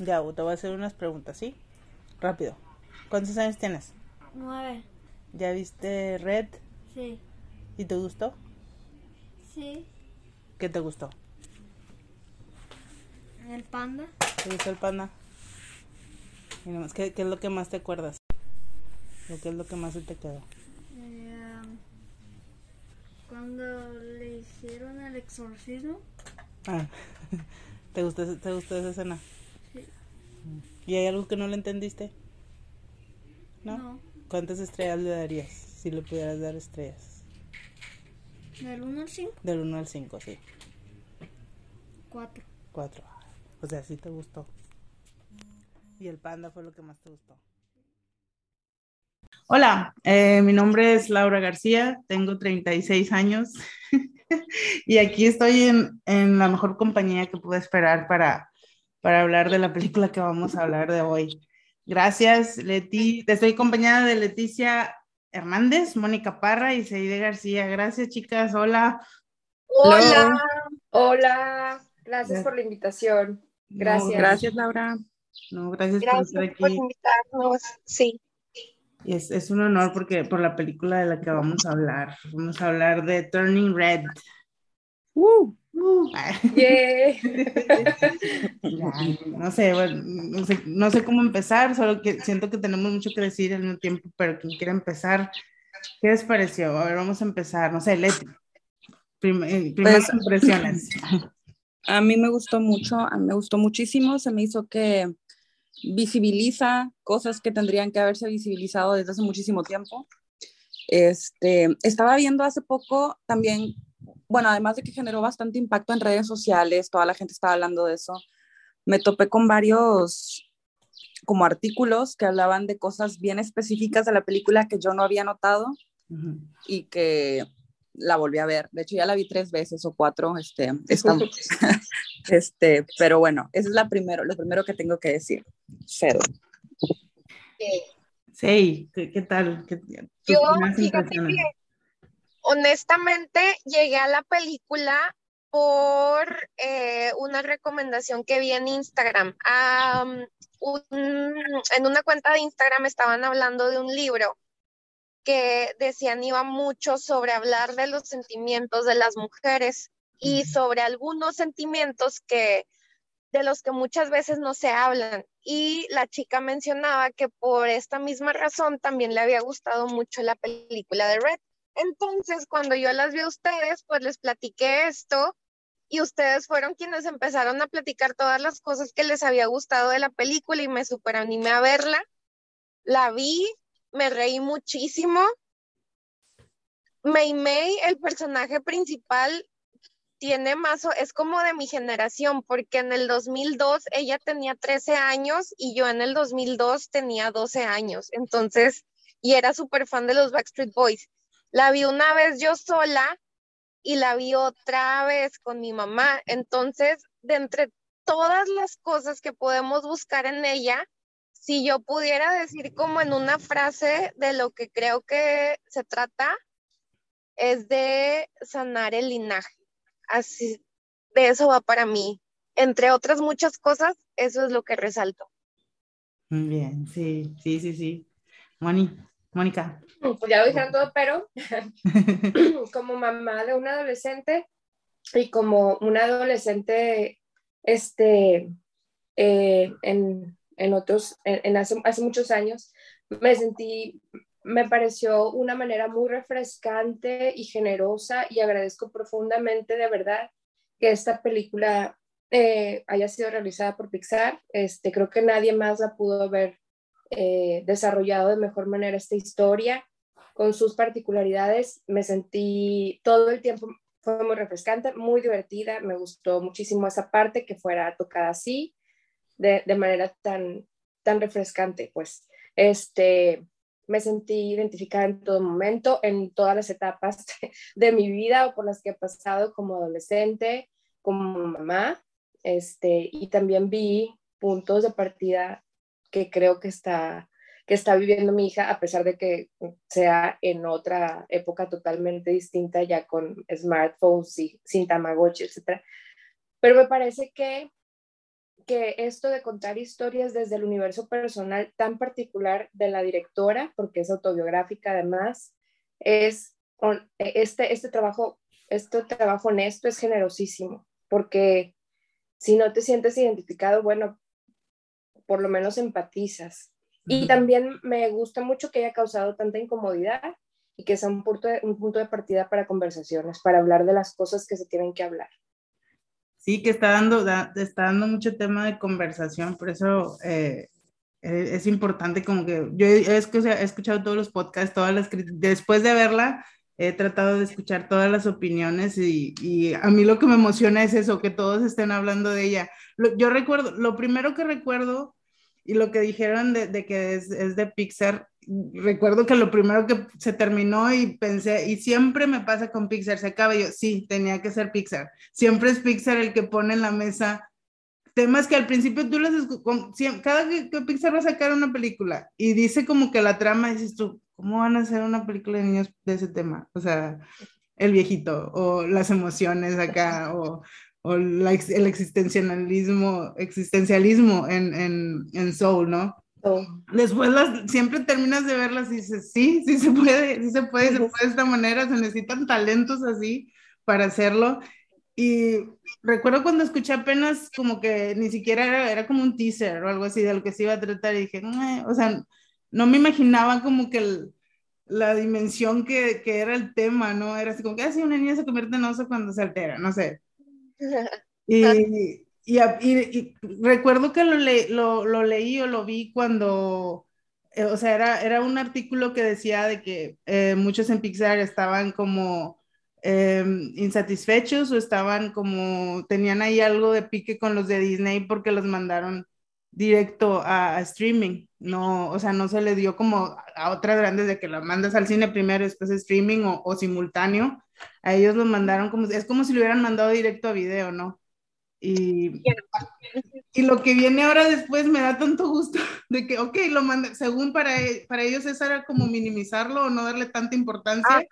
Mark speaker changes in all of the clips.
Speaker 1: Ya, te voy a hacer unas preguntas, ¿sí? Rápido. ¿Cuántos años tienes?
Speaker 2: Nueve.
Speaker 1: ¿Ya viste Red?
Speaker 2: Sí.
Speaker 1: ¿Y te gustó?
Speaker 2: Sí.
Speaker 1: ¿Qué te gustó?
Speaker 2: El panda.
Speaker 1: ¿Te gustó el panda? Y nomás, ¿qué, qué es lo que más te acuerdas? ¿O qué es lo que más se te quedó?
Speaker 2: Eh, cuando le hicieron el exorcismo.
Speaker 1: Ah, ¿te gustó, ¿te gustó esa escena? ¿Y hay algo que no le entendiste? ¿No?
Speaker 2: No.
Speaker 1: ¿Cuántas estrellas le darías si le pudieras dar estrellas?
Speaker 2: Del 1 al 5,
Speaker 1: Del 1 al 5, sí.
Speaker 2: 4.
Speaker 1: 4. O sea, sí te gustó. Y el panda fue lo que más te gustó. Hola, eh, mi nombre es Laura García, tengo 36 años y aquí estoy en, en la mejor compañía que pude esperar para, para hablar de la película que vamos a hablar de hoy. Gracias, Leti. Estoy acompañada de Leticia Hernández, Mónica Parra y Seide García. Gracias, chicas. Hola.
Speaker 3: Hola, hola, gracias
Speaker 1: Gracias.
Speaker 3: por la invitación. Gracias.
Speaker 1: No,
Speaker 4: Gracias, Laura.
Speaker 1: No, gracias, por
Speaker 5: Gracias
Speaker 1: estar
Speaker 5: por
Speaker 1: aquí.
Speaker 5: invitarnos. Sí,
Speaker 1: es, es un honor porque por la película de la que vamos a hablar. Vamos a hablar de Turning Red.
Speaker 4: Uh,
Speaker 1: Uh,
Speaker 3: Yay.
Speaker 1: ya, no sé, bueno, no sé, no sé cómo empezar, solo que siento que tenemos mucho que decir al mismo tiempo, pero quien quiera empezar, ¿qué les pareció? A ver, vamos a empezar, no sé, Leti. Prim- eh, primeras
Speaker 4: Pues-
Speaker 1: impresiones.
Speaker 4: a mí me gustó mucho, a mí me gustó muchísimo. Se me hizo que visibiliza cosas que tendrían que haberse visibilizado desde hace muchísimo tiempo. Este, estaba viendo hace poco también, bueno, además de que generó bastante impacto en redes sociales, toda la gente estaba hablando de eso, me topé con varios como artículos que hablaban de cosas bien específicas de la película que yo no había notado
Speaker 1: Ujú.
Speaker 4: y que la volví a ver. De hecho, ya la vi tres veces o cuatro. Este, está- este, pero bueno, eso es la primero, lo primero que tengo que decir. Cedo.
Speaker 1: Sí, ¿qué, qué tal? ¿Qué-
Speaker 5: Yo, fíjate que honestamente llegué a la película por eh, una recomendación que vi en Instagram. Un- en una cuenta de Instagram estaban hablando de un libro que decían iba mucho sobre hablar de los sentimientos de las mujeres y sobre algunos sentimientos que de los que muchas veces no se hablan. Y la chica mencionaba que por esta misma razón también le había gustado mucho la película de Red. Entonces, cuando yo las vi a ustedes, pues les platiqué esto y ustedes fueron quienes empezaron a platicar todas las cosas que les había gustado de la película y me super animé a verla. La vi, me reí muchísimo. Mei Mei, el personaje principal, tiene más, es como de mi generación, porque en el 2002 ella tenía 13 años y yo en el 2002 tenía 12 años. Entonces, y era súper fan de los Backstreet Boys. La vi una vez yo sola y la vi otra vez con mi mamá. Entonces, de entre todas las cosas que podemos buscar en ella, si yo pudiera decir como en una frase de lo que creo que se trata, es de sanar el linaje. Así, de eso va para mí. Entre otras muchas cosas, eso es lo que resalto.
Speaker 1: Bien, sí, sí, sí, sí. Moni, Mónica.
Speaker 3: Pues ya lo dijeron todo, pero como mamá de un adolescente y como una adolescente este, eh, en, en otros, en, en hace, hace muchos años, me sentí, me pareció una manera muy refrescante y generosa y agradezco profundamente de verdad que esta película eh, haya sido realizada por Pixar. Este, creo que nadie más la pudo haber eh, desarrollado de mejor manera esta historia con sus particularidades. Me sentí todo el tiempo, fue muy refrescante, muy divertida, me gustó muchísimo esa parte que fuera tocada así, de, de manera tan, tan refrescante, pues. Este, me sentí identificada en todo momento, en todas las etapas de, mi vida o por las que he pasado como adolescente, como mamá, este, y también vi puntos de partida que creo que está, que está viviendo mi hija, a pesar de que sea en otra época totalmente distinta, ya con smartphones y sin Tamagotchi, etc. Pero me parece que que esto de contar historias desde el universo personal tan particular de la directora, porque es autobiográfica además, es este, este trabajo, este trabajo honesto es generosísimo, porque si no te sientes identificado, bueno, por lo menos empatizas. Y también me gusta mucho que haya causado tanta incomodidad y que sea un punto, de, un punto de partida para conversaciones, para hablar de las cosas que se tienen que hablar.
Speaker 1: Sí, que está dando, está dando mucho tema de conversación, por eso eh, e, es importante como que yo he, he, escuchado todos los podcasts, todas las después de verla, he tratado de escuchar todas las opiniones y, y, a mí lo que me emociona es eso, que todos estén hablando de ella. yo recuerdo, lo primero que recuerdo y lo que dijeron de, que es, de Pixar, recuerdo que lo primero que se terminó y pensé, y siempre me pasa con Pixar, se acaba yo, sí, tenía que ser Pixar. Siempre es Pixar el que pone en la mesa temas que al principio tú les cada que, que, Pixar va a sacar una película y dice como que la trama, dices tú, ¿cómo van a hacer una película de niños de ese tema? O sea, el viejito o las emociones acá o, o la, el existencialismo, existencialismo en, en, en Soul, ¿no? Después las, siempre terminas de verlas y dices, sí, sí se puede, sí se puede, se puede de esta manera, se necesitan talentos así para hacerlo. Y recuerdo cuando escuché apenas como que ni siquiera era, era como un teaser o algo así de lo que se iba a tratar y dije, o sea, no me imaginaba como que el, la dimensión que, que, era el tema, ¿no? Era así como que así ah, una niña se convierte en oso cuando se altera, no sé. Y, y, y, recuerdo que lo, le, lo, lo, leí o lo vi cuando, eh, o sea, era, era un artículo que decía de que eh, muchos en Pixar estaban como eh, insatisfechos o estaban como, tenían ahí algo de pique con los de Disney porque los mandaron directo a, streaming, no, o sea, no se le dio como a otras grandes de que la mandas al cine primero, después streaming o simultáneo, a ellos los mandaron como, es como si lo hubieran mandado directo a video, ¿no? Y, y lo que viene ahora después me da tanto gusto de que, ok, lo manda, según para, para ellos eso era como minimizarlo o no darle tanta importancia.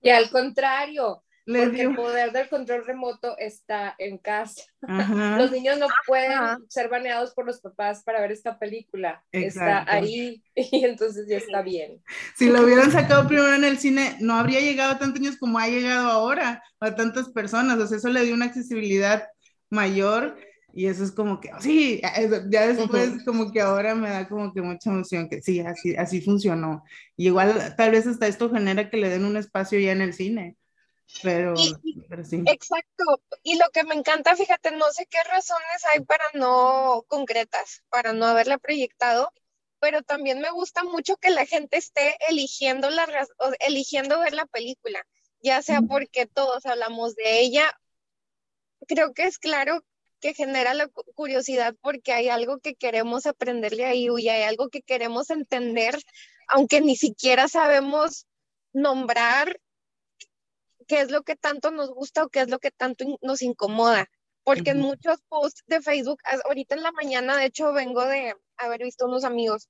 Speaker 3: Y al contrario, porque el poder del control remoto está en casa. Los niños no pueden ser baneados por los papás para ver esta película. Está ahí y entonces ya está bien.
Speaker 1: Si lo hubieran sacado primero en el cine, no habría llegado a tantos niños como ha llegado ahora, a tantas personas. O sea, eso le dio una accesibilidad mayor y eso es como que, sí, ya después como que ahora me da como que mucha emoción que sí, así, así funcionó. Y igual tal vez hasta esto genera que le den un espacio ya en el cine. Pero, pero sí.
Speaker 5: Exacto. Y lo que me encanta, fíjate, no sé qué razones hay para no concretas, para no haberla proyectado, pero también me gusta mucho que la gente esté eligiendo, la, eligiendo ver la película, ya sea porque todos hablamos de ella creo que es claro que genera la curiosidad porque hay algo que queremos aprenderle ahí y hay algo que queremos entender, aunque ni siquiera sabemos nombrar qué es lo que tanto nos gusta o qué es lo que tanto nos incomoda. Porque en muchos posts de Facebook, ahorita en la mañana, de hecho, vengo de haber visto unos amigos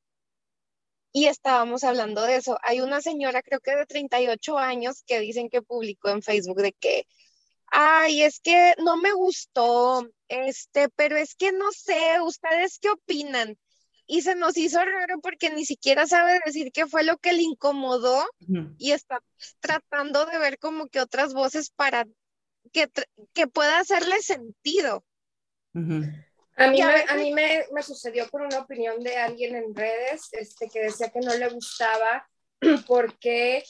Speaker 5: y estábamos hablando de eso. Hay una señora, creo que de 38 años, que dicen que publicó en Facebook de que ay, es que no me gustó, este, pero es que no sé, ¿ustedes qué opinan? Y se nos hizo raro porque ni siquiera sabe decir qué fue lo que le incomodó y está tratando de ver como que otras voces para que, que pueda hacerle sentido.
Speaker 3: A mí, me, a mí me, me, sucedió por una opinión de alguien en redes este, que decía que no le gustaba porque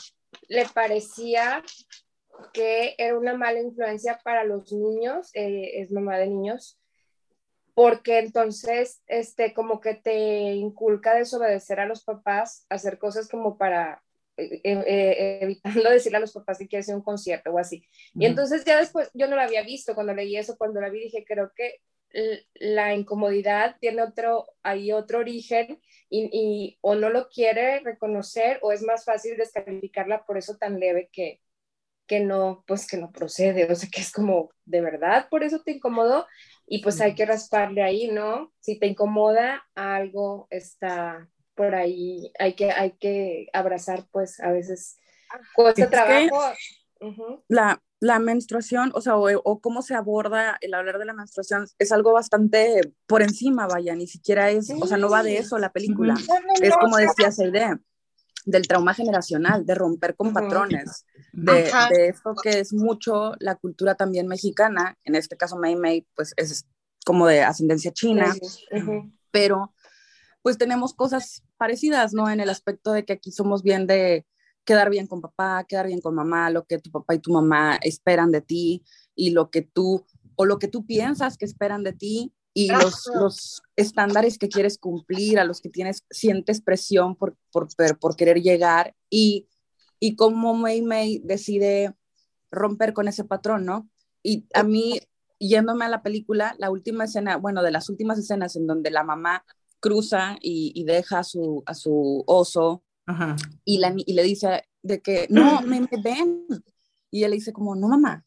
Speaker 3: le parecía que era una mala influencia para los niños, eh, es mamá de niños, porque entonces, este, como que te inculca desobedecer a los papás, hacer cosas como para, eh, eh, evitando decirle a los papás que quieres ir a un concierto o así. Y entonces ya después, yo no lo había visto cuando leí eso, cuando la vi dije, creo que la incomodidad tiene otro, hay otro origen y, y, o no lo quiere reconocer o es más fácil descalificarla por eso tan leve que, que no, pues que no procede, o sea, que es como, de verdad, por eso te incomodó, y pues hay que rasparle ahí, ¿no? Si te incomoda, algo está por ahí, hay que, hay que abrazar, pues a veces cuesta trabajo
Speaker 4: la, la menstruación, o sea, o, o cómo se aborda el hablar de la menstruación es algo bastante por encima, vaya, ni siquiera es, o sea, no va de eso la película. Es como decía Seide, del trauma generacional, de romper con patrones, de, de esto que es mucho la cultura también mexicana, en este caso Mei Mei, pues es como de ascendencia china, pero pues tenemos cosas parecidas, ¿no? En el aspecto de que aquí somos bien de quedar bien con papá, quedar bien con mamá, lo que tu papá y tu mamá esperan de ti y lo que tú, o lo que tú piensas que esperan de ti y los, los estándares que quieres cumplir, a los que tienes, sientes presión por, por, por, querer llegar y, y cómo Mei Mei decide romper con ese patrón, ¿no? Y a mí, yéndome a la película, la última escena, bueno, de las últimas escenas en donde la mamá cruza y, y deja a su, a su oso
Speaker 1: Ajá.
Speaker 4: y, la, y le dice de que, no, me, me ven. Y él le dice como, no, mamá.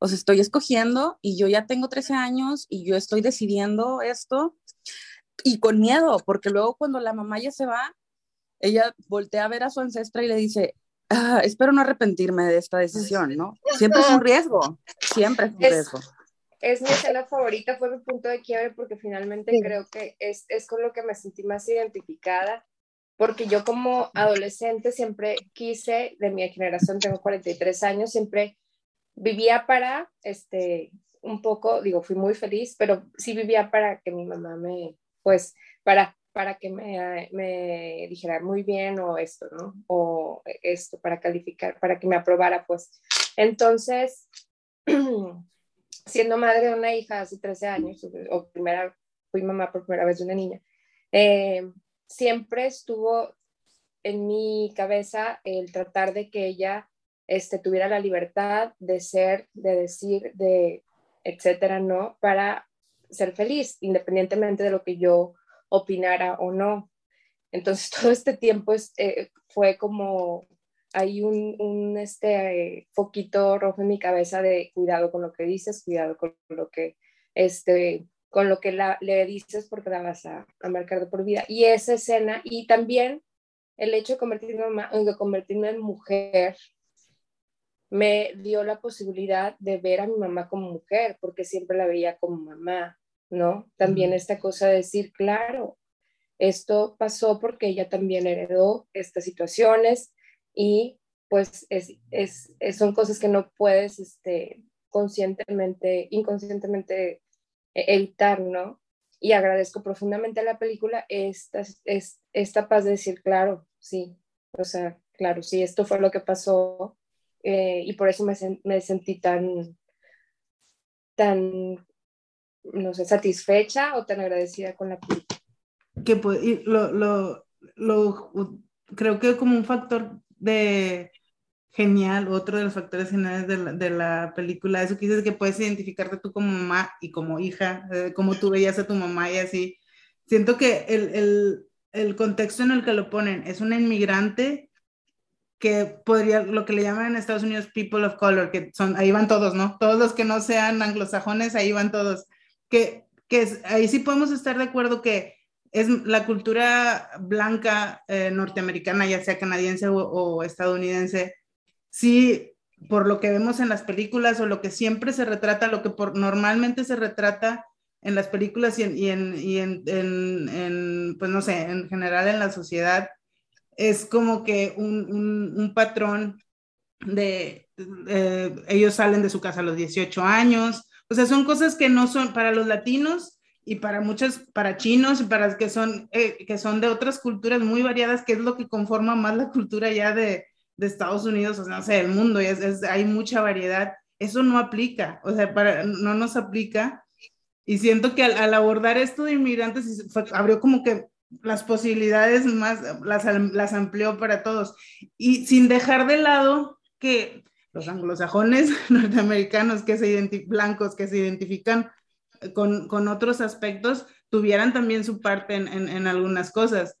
Speaker 4: O sea, estoy escogiendo y yo ya tengo 13 años y yo estoy decidiendo esto y con miedo, porque luego cuando la mamá ya se va, ella voltea a ver a su ancestra y le dice, "Ah, espero no arrepentirme de esta decisión, ¿no? Siempre es un riesgo, siempre es un
Speaker 3: Es-
Speaker 4: riesgo.
Speaker 3: Es mi escena favorita, fue mi punto de quiebre porque finalmente
Speaker 5: Sí.
Speaker 3: creo que es, es con lo que me sentí más identificada, porque yo como adolescente siempre quise, de mi generación, tengo 43 años, siempre vivía para, este, un poco, digo, fui muy feliz, pero sí vivía para que mi mamá me, pues, para, para que me, dijera muy bien o esto, ¿no? O esto, para calificar, para que me aprobara, pues. Entonces, siendo madre de una hija hace 13 años, o, o primera, fui mamá por primera vez de una niña, eh, siempre estuvo en mi cabeza el tratar de que ella este, tuviera la libertad de ser, de decir, de etcétera, ¿no? Para ser feliz, independientemente de lo que yo opinara o no. Entonces, todo este tiempo es, eh, fue como hay un, un este, eh, foquito rojo en mi cabeza de cuidado con lo que dices, cuidado con lo que, este, con lo que la, le dices porque la vas a, a marcar de por vida. Y esa escena, y también el hecho de convertirme, en de convertirme en mujer, me dio la posibilidad de ver a mi mamá como mujer, porque siempre la veía como mamá, ¿no? También esta cosa de decir, claro, esto pasó porque ella también heredó estas situaciones y pues es, es, es- son cosas que no puedes este, conscientemente, inconscientemente eh, evitar, ¿no? Y agradezco profundamente a la película esta, es, esta paz de decir, claro, sí, o sea, claro, sí, esto fue lo que pasó eh, y por eso me, me sentí tan, tan, no sé, satisfecha o tan agradecida con la película.
Speaker 1: que pues, y lo, lo, lo- creo que como un factor de genial, otro de los factores geniales de la, de la película, eso que dices que puedes identificarte tú como mamá y como hija, eh, como tú veías a tu mamá y así. Siento que el, el, el contexto en el que lo ponen es una inmigrante que podría, lo que le llaman en Estados Unidos people of color, que son, ahí van todos, ¿no? Todos los que no sean anglosajones, ahí van todos. Que, que es- ahí sí podemos estar de acuerdo que es la cultura blanca eh, norteamericana, ya sea canadiense o, estadounidense, sí, por lo que vemos en las películas o lo que siempre se retrata, lo que por, normalmente se retrata en las películas y, en, y, en, y en, pues no sé, en general en la sociedad, es como que un, un, patrón de, eh, ellos salen de su casa a los 18 años, o sea, son cosas que no son para los latinos y para muchos, para chinos y para que son, eh, que son de otras culturas muy variadas, que es lo que conforma más la cultura ya de, de Estados Unidos, o sea, del mundo, es, hay mucha variedad, eso no aplica, o sea, para, no nos aplica. Y siento que al, abordar esto de inmigrantes, abrió como que las posibilidades más, las, las amplió para todos. Y sin dejar de lado que los anglosajones norteamericanos, que se blancos, que se identifican con, con, otros aspectos, tuvieran también su parte en, en, en algunas cosas.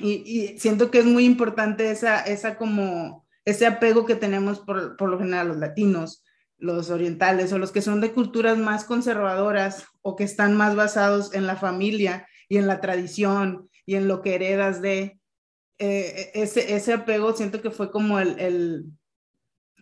Speaker 1: Y, y, siento que es muy importante esa, esa como, ese apego que tenemos por, por lo general los latinos, los orientales o los que son de culturas más conservadoras o que están más basados en la familia y en la tradición y en lo que heredas de eh, ese, ese apego siento que fue como el, el,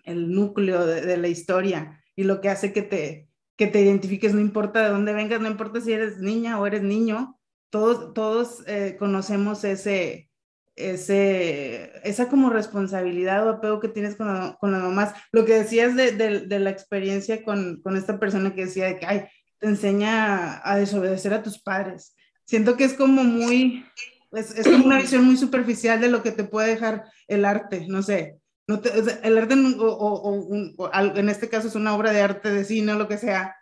Speaker 1: el núcleo de, de, la historia y lo que hace que te, que te identifiques, no importa de dónde vengas, no importa si eres niña o eres niño, todos, todos eh, conocemos ese, ese, esa como responsabilidad o apego que tienes con, la, con las mamás. Lo que decías de, de, de la experiencia con, con, esta persona que decía de que, ay, te enseña a desobedecer a tus padres. Siento que es como muy, es, es como una visión muy superficial de lo que te puede dejar el arte, no sé. No te, el arte, o, o, un, o, en este caso es una obra de arte, de cine o lo que sea,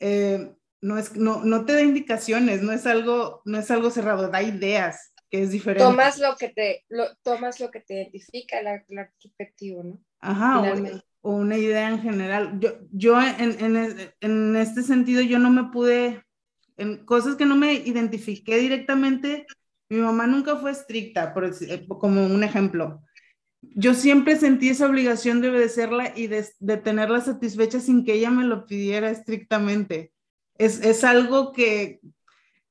Speaker 1: eh, no, es, no, no te da indicaciones, no es, algo, no es algo cerrado, da ideas, que es diferente.
Speaker 3: Tomas lo que te, lo, tomas lo que te identifica, el, el objetivo, ¿no?
Speaker 1: Ajá, o, o, una idea en general. Yo, yo en, en, en este sentido, yo no me pude, en cosas que no me identifiqué directamente, mi mamá nunca fue estricta, por, como un ejemplo yo siempre sentí esa obligación de obedecerla y de, de, tenerla satisfecha sin que ella me lo pidiera estrictamente. Es, es, algo que,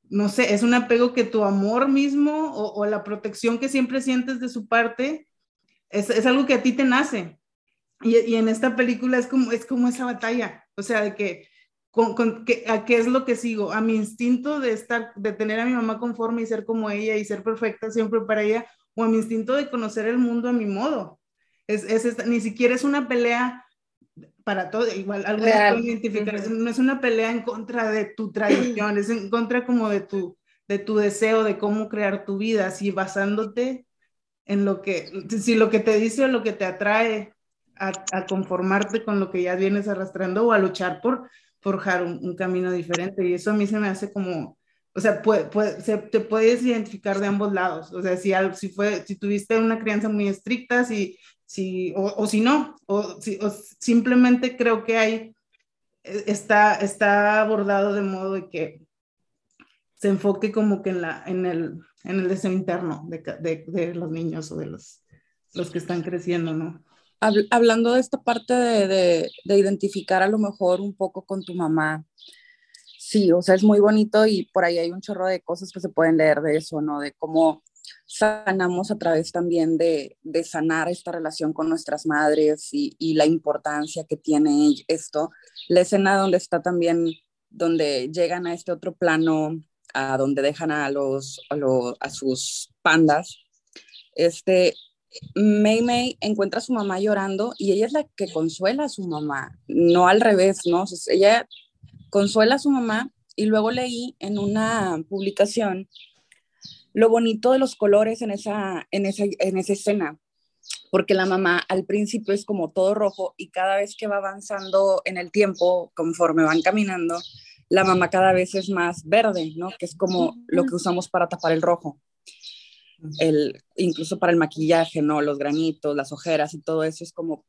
Speaker 1: no sé, es un apego que tu amor mismo o, o la protección que siempre sientes de su parte, es, es algo que a ti te nace. Y, y, en esta película es como, es como esa batalla, o sea, de que, con, con, que, ¿a qué es lo que sigo? A mi instinto de estar, de tener a mi mamá conforme y ser como ella y ser perfecta siempre para ella, o a mi instinto de conocer el mundo a mi modo. Es, es esta, ni siquiera es una pelea para todo, igual algo identificar, uh -huh. no es una pelea en contra de tu tradición, es en contra como de tu, de tu deseo de cómo crear tu vida, así basándote en lo que, si lo que te dice o lo que te atrae a, a conformarte con lo que ya vienes arrastrando o a luchar por forjar un, camino diferente. Y eso a mí se me hace como, o sea, puede, se, te puedes identificar de ambos lados. O sea, si, si, fue, si tuviste una crianza muy estricta, si, si, o, o si no, o, si, simplemente creo que hay, está, está abordado de modo de que se enfoque como que en, la, en, el, en el deseo interno de, de, de los niños o de los, los que están creciendo, ¿no?
Speaker 4: Hablando de esta parte de, de, de identificar a lo mejor un poco con tu mamá, sí, o sea, es muy bonito y por ahí hay un chorro de cosas que se pueden leer de eso, ¿no? De cómo sanamos a través también de, de sanar esta relación con nuestras madres y, y, la importancia que tiene esto. La escena donde está también, donde llegan a este otro plano, a donde dejan a, los, a, los, a sus pandas, este, Mei Mei encuentra a su mamá llorando y ella es la que consuela a su mamá, no al revés, ¿no? O sea, ella consuela a su mamá y luego leí en una publicación lo bonito de los colores en esa, en esa, en esa escena, porque la mamá al principio es como todo rojo y cada vez que va avanzando en el tiempo, conforme van caminando, la mamá cada vez es más verde, ¿no? Que es como lo que usamos para tapar el rojo. El, incluso para el maquillaje, ¿no? Los granitos, las ojeras y todo eso es como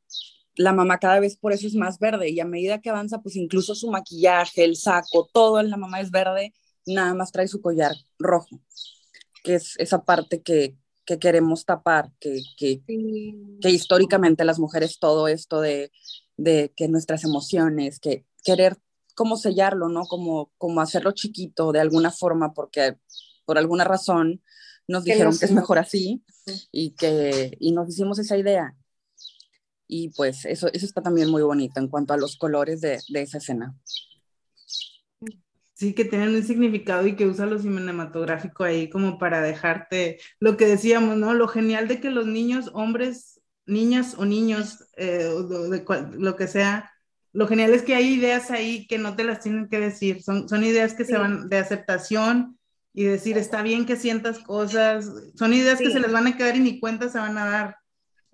Speaker 4: la mamá cada vez por eso es más verde y a medida que avanza, pues incluso su maquillaje, el saco, todo en la mamá es verde, nada más trae su collar rojo, que es esa parte que, que queremos tapar, que, que, sí. que, históricamente las mujeres todo esto de, de, que nuestras emociones, que querer como sellarlo, ¿no? Como, como hacerlo chiquito de alguna forma, porque por alguna razón nos dijeron que, que es mejor así y que y nos hicimos esa idea y pues eso, eso está también muy bonito en cuanto a los colores de, de esa escena.
Speaker 1: Sí, que tienen un significado y que usa lo cinematográfico ahí como para dejarte, lo que decíamos, ¿no? Lo genial de que los niños, hombres, niñas o niños, eh, de, de cual, lo que sea, lo genial es que hay ideas ahí que no te las tienen que decir, son, son ideas que sí. se van de aceptación y decir, está bien que sientas cosas, son ideas sí. que se les van a quedar y ni cuenta se van a dar.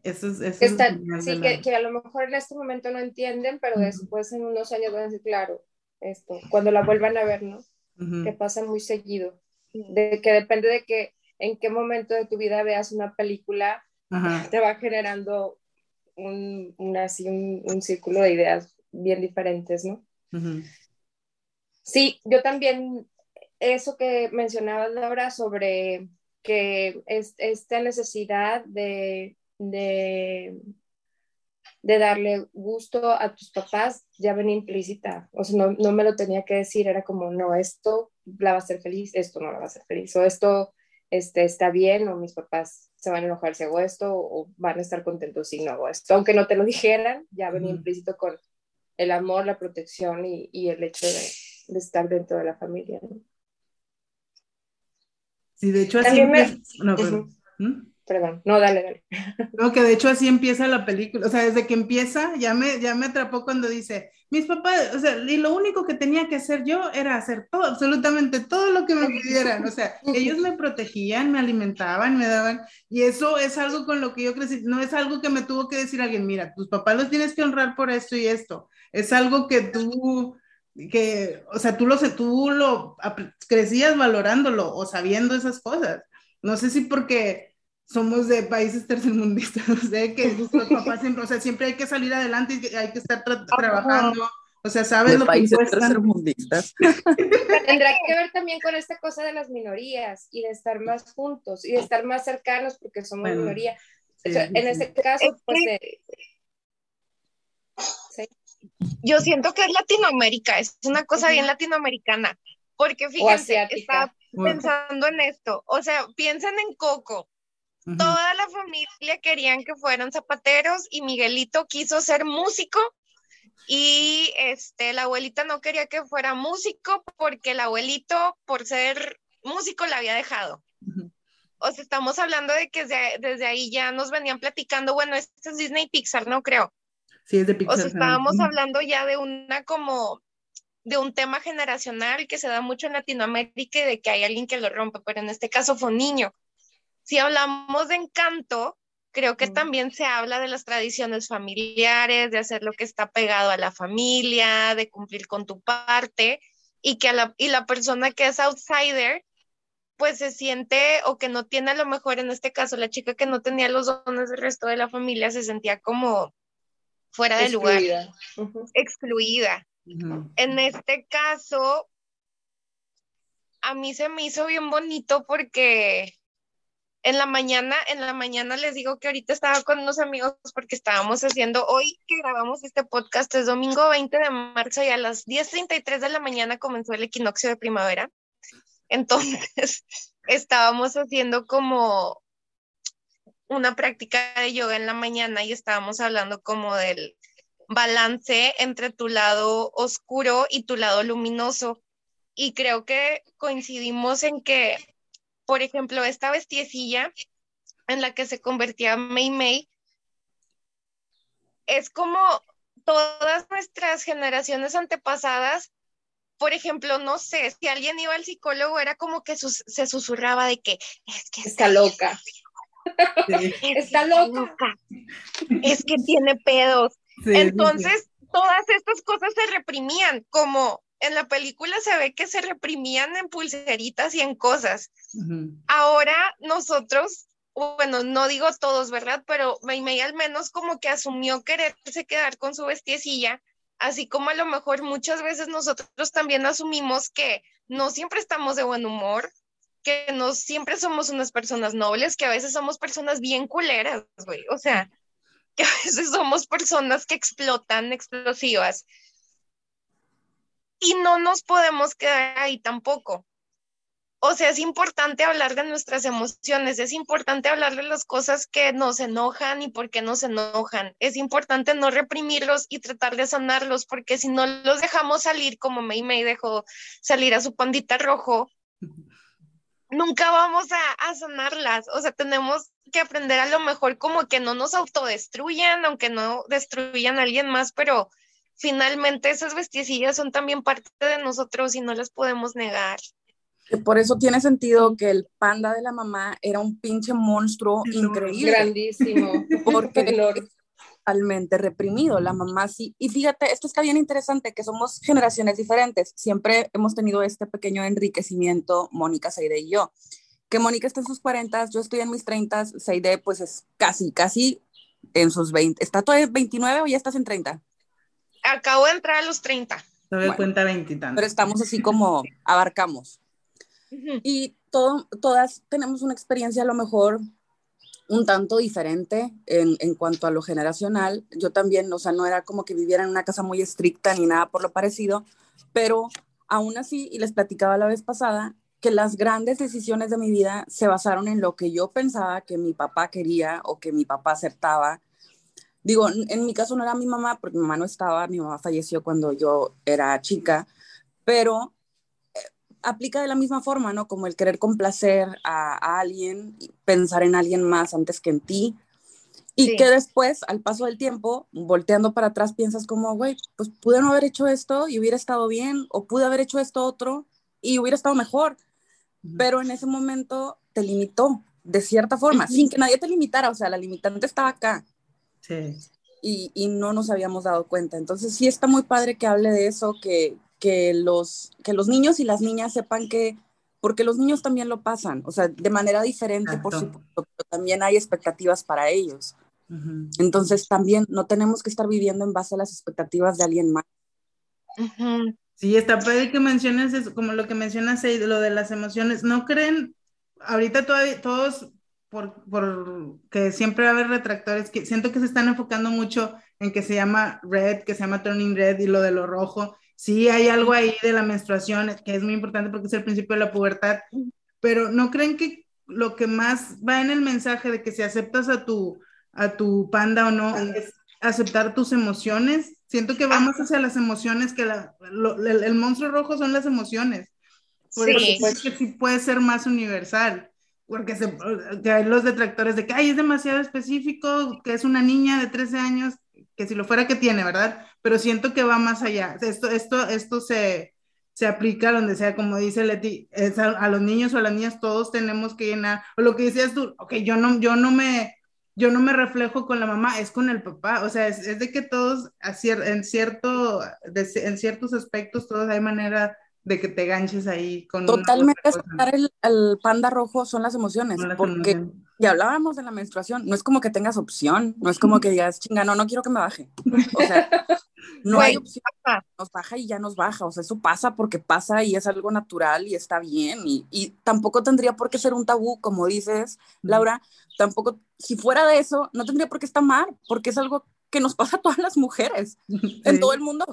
Speaker 1: Eso es, eso
Speaker 3: Está, es sí, que, que, a lo mejor en este momento no entienden, pero uh -huh. después en unos años van a decir, claro, esto, cuando la vuelvan a ver, ¿no? Uh -huh. Que pasa muy seguido. De que depende de que en qué momento de tu vida veas una película, te va generando un, un así, un, un, círculo de ideas bien diferentes, ¿no? Sí, yo también, eso que mencionabas, Laura, sobre que es, esta necesidad de de, de darle gusto a tus papás ya venía implícita. O sea, no, no, me lo tenía que decir, era como, no, esto la va a hacer feliz, esto no la va a hacer feliz, o esto este, está bien o mis papás se van a enojar si hago esto o van a estar contentos si no hago esto. Aunque no te lo dijeran, ya venía implícito con el amor, la protección y, y el hecho de, de estar dentro de la familia. ¿no?
Speaker 1: Sí, de hecho así
Speaker 3: También me-
Speaker 1: empieza- no, perdón. ¿Mm?
Speaker 3: Perdón, no, dale, dale.
Speaker 1: No, que de hecho así empieza la película, o sea, desde que empieza ya me, ya me atrapó cuando dice, mis papás, o sea, y lo único que tenía que hacer yo era hacer todo, absolutamente todo lo que me pidieran, o sea, ellos me protegían, me alimentaban, me daban, y eso es algo con lo que yo crecí, no es algo que me tuvo que decir alguien, mira, tus papás los tienes que honrar por esto y esto, es algo que tú, que, o sea, tú lo, tú lo crecías valorándolo o sabiendo esas cosas, no sé si porque somos de países tercermundistas, o sea, que nuestros papás siempre, o sea, siempre hay que salir adelante y que hay que estar tra- trabajando, o sea, sabes
Speaker 4: de
Speaker 1: lo que
Speaker 4: países
Speaker 1: cuestan.
Speaker 4: tercermundistas.
Speaker 3: Tendrá que ver también con esta cosa de las minorías y de estar más juntos y de estar más cercanos porque somos
Speaker 1: Bueno,
Speaker 3: minoría.
Speaker 1: Sí,
Speaker 3: O sea,
Speaker 1: sí,
Speaker 3: en
Speaker 1: sí.
Speaker 3: este caso,
Speaker 5: Es
Speaker 3: pues,
Speaker 5: que-
Speaker 3: eh.
Speaker 5: Yo siento que es Latinoamérica, es una cosa bien latinoamericana, porque fíjense, estaba pensando en esto, o sea, piensen en Coco, toda la familia querían que fueran zapateros y Miguelito quiso ser músico y este la abuelita no quería que fuera músico porque el abuelito por ser músico la había dejado. O sea, estamos hablando de que desde, desde ahí ya nos venían platicando, bueno, este es Disney Pixar, no creo.
Speaker 1: Sí, es de
Speaker 5: O
Speaker 1: Pixar.
Speaker 5: sea,
Speaker 1: ajá.
Speaker 5: estábamos hablando ya de una como de un tema generacional que se da mucho en Latinoamérica y de que hay alguien que lo rompe, pero en este caso fue un niño. Si hablamos de encanto, creo que
Speaker 3: Mm.
Speaker 5: también se habla de las tradiciones familiares, de hacer lo que está pegado a la familia, de cumplir con tu parte y que la, y la persona que es outsider pues se siente o que no tiene a lo mejor en este caso la chica que no tenía los dones del resto de la familia se sentía como fuera de lugar,
Speaker 3: Excluida. Ujú.
Speaker 5: excluida. En este caso, a mí se me hizo bien bonito porque en la mañana, en la mañana les digo que ahorita estaba con unos amigos porque estábamos haciendo, hoy que grabamos este podcast es domingo 20 de marzo y a las 10.33 de la mañana comenzó el equinoccio de primavera. Entonces, estábamos haciendo como una práctica de yoga en la mañana y estábamos hablando como del balance entre tu lado oscuro y tu lado luminoso. Y creo que coincidimos en que, por ejemplo, esta vestiecilla en la que se convertía Mei Mei es como todas nuestras generaciones antepasadas. Por ejemplo, no sé, si alguien iba al psicólogo era como que se susurraba de que es que
Speaker 3: Está loca. Está loca.
Speaker 5: Es que tiene pedos.
Speaker 1: sí, sí, sí.
Speaker 5: Entonces, todas estas cosas se reprimían, como en la película se ve que se reprimían en pulseritas y en cosas. Ahora nosotros, bueno, no digo todos, ¿verdad? Pero Mei al menos como que asumió quererse quedar con su vestiecilla, así como a lo mejor muchas veces nosotros también asumimos que no siempre estamos de buen humor, que no siempre somos unas personas nobles, que a veces somos personas bien culeras, güey. O sea, que a veces somos personas que explotan, explosivas. Y no nos podemos quedar ahí tampoco. O sea, es importante hablar de nuestras emociones, es importante hablar de las cosas que nos enojan y por qué nos enojan. Es importante no reprimirlos y tratar de sanarlos, porque si no los dejamos salir como Mei Mei dejó salir a su pandita rojo, nunca vamos a, a sanarlas. O sea, tenemos que aprender a lo mejor como que no nos autodestruyan, aunque no destruyan a alguien más, pero finalmente esas vestiecillas son también parte de nosotros y no las podemos negar.
Speaker 4: Por eso tiene sentido que el panda de la mamá era un pinche monstruo increíble.
Speaker 3: Grandísimo.
Speaker 4: Porque. totalmente reprimido. La mamá sí. Y fíjate, esto está bien interesante, que somos generaciones diferentes. Siempre hemos tenido este pequeño enriquecimiento, Mónica, Seide y yo. Que Mónica está en sus 40, yo estoy en mis 30, Seide pues es casi, casi en sus 20. ¿Está todavía en 29 o ya estás en 30?
Speaker 5: Acabo de entrar a los 30.
Speaker 1: Todavía
Speaker 4: Bueno.
Speaker 1: cuenta veintitantos.
Speaker 4: Pero estamos así como abarcamos. Y todo, todas tenemos una experiencia a lo mejor un tanto diferente en, en cuanto a lo generacional. Yo también, o sea, no era como que viviera en una casa muy estricta ni nada por lo parecido, pero aún así, y les platicaba la vez pasada, que las grandes decisiones de mi vida se basaron en lo que yo pensaba que mi papá quería o que mi papá aceptaba. Digo, en mi caso no era mi mamá porque mi mamá no estaba, mi mamá falleció cuando yo era chica, pero aplica de la misma forma, ¿no? Como el querer complacer a, a alguien, pensar en alguien más antes que en ti. Y
Speaker 5: Sí.
Speaker 4: que después, al paso del tiempo, volteando para atrás, piensas como, güey, pues pude no haber hecho esto y hubiera estado bien, o pude haber hecho esto otro y hubiera estado mejor, pero en ese momento te limitó de cierta forma, sin que nadie te limitara, o sea, la limitante estaba acá
Speaker 1: Sí.
Speaker 4: y, y no nos habíamos dado cuenta. Entonces sí está muy padre que hable de eso, que, que, los, que los niños y las niñas sepan que, porque los niños también lo pasan, o sea, de manera diferente, por
Speaker 1: Exacto.
Speaker 4: supuesto, pero también hay expectativas para ellos. Entonces también no tenemos que estar viviendo en base a las expectativas de alguien más.
Speaker 5: Ujú.
Speaker 1: Sí, está padre que menciones eso, como lo que mencionas ahí, lo de las emociones. ¿No creen, ahorita todavía todos, por, por que siempre va a haber retractores, que siento que se están enfocando mucho en que se llama red, que se llama turning red y lo de lo rojo. Sí, hay algo ahí de la menstruación que es muy importante porque es el principio de la pubertad, pero ¿no creen que lo que más va en el mensaje de que si aceptas a tu, a tu panda o no es aceptar tus emociones? Siento que va más hacia las emociones que la, lo- el, el monstruo rojo son las emociones. Por
Speaker 5: Sí.
Speaker 1: eso que sí puede ser más universal. Porque se, que hay los detractores de que Ay, es demasiado específico, que es una niña de 13 años, que si lo fuera que tiene, ¿verdad? Pero siento que va más allá. Esto, esto, esto se, se aplica donde sea, como dice Leti, es a, a los niños o a las niñas todos tenemos que llenar, o lo que decías tú, ok, yo no, yo no me, yo no me reflejo con la mamá, es con el papá, o sea, es, es de que todos cier- en, cierto, de- en ciertos aspectos, todos hay manera de que te ganches ahí con
Speaker 4: Totalmente aceptar el, el panda rojo son las emociones,
Speaker 1: las
Speaker 4: porque
Speaker 1: emociones.
Speaker 4: Ya hablábamos de la menstruación, no es como que tengas opción, no es como que digas, chinga, no, no quiero que me baje. O sea, no hay opción, nos baja y ya nos baja, o sea, eso pasa porque pasa y es algo natural y está bien, y, y tampoco tendría por qué ser un tabú, como dices, Laura, tampoco, si fuera de eso, no tendría por qué estar mal, porque es algo que nos pasa a todas las mujeres en todo el mundo,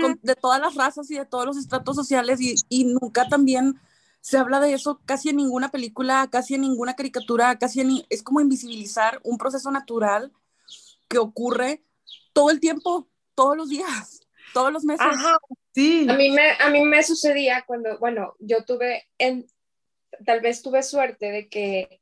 Speaker 4: con- de todas las razas y de todos los estratos sociales, y, y nunca también se habla de eso casi en ninguna película, casi en ninguna caricatura, casi en, es como invisibilizar un proceso natural que ocurre todo el tiempo, todos los días, todos los meses.
Speaker 5: Ajá.
Speaker 1: Sí,
Speaker 3: A mí me, a mí me sucedía cuando, bueno, yo tuve, en, tal vez tuve suerte de que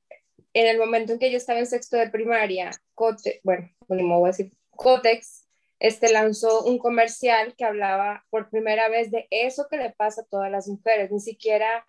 Speaker 3: en el momento en que yo estaba en sexto de primaria, Cote, bueno, ni modo voy a decir, Cotex, este, lanzó un comercial que hablaba por primera vez de eso que le pasa a todas las mujeres, ni siquiera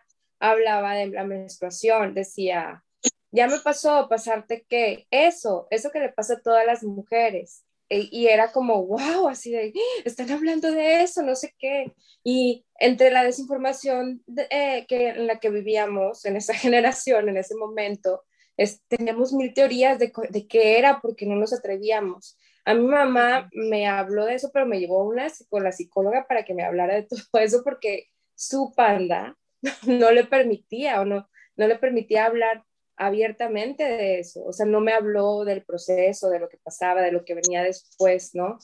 Speaker 3: hablaba de la menstruación, decía, ya me pasó pasarte que eso, eso que le pasa a todas las mujeres. E- Y era como, wow, así de, están hablando de eso, no sé qué. Y entre la desinformación de- eh, que, en la que vivíamos, en esa generación, en ese momento, es- teníamos mil teorías de, de qué era porque no nos atrevíamos. A mi mamá me habló de eso, pero me llevó a una, con la psicóloga para que me hablara de todo eso porque su panda no le permitía o no, no le permitía hablar abiertamente de eso. O sea, no me habló del proceso, de lo que pasaba, de lo que venía después, ¿no?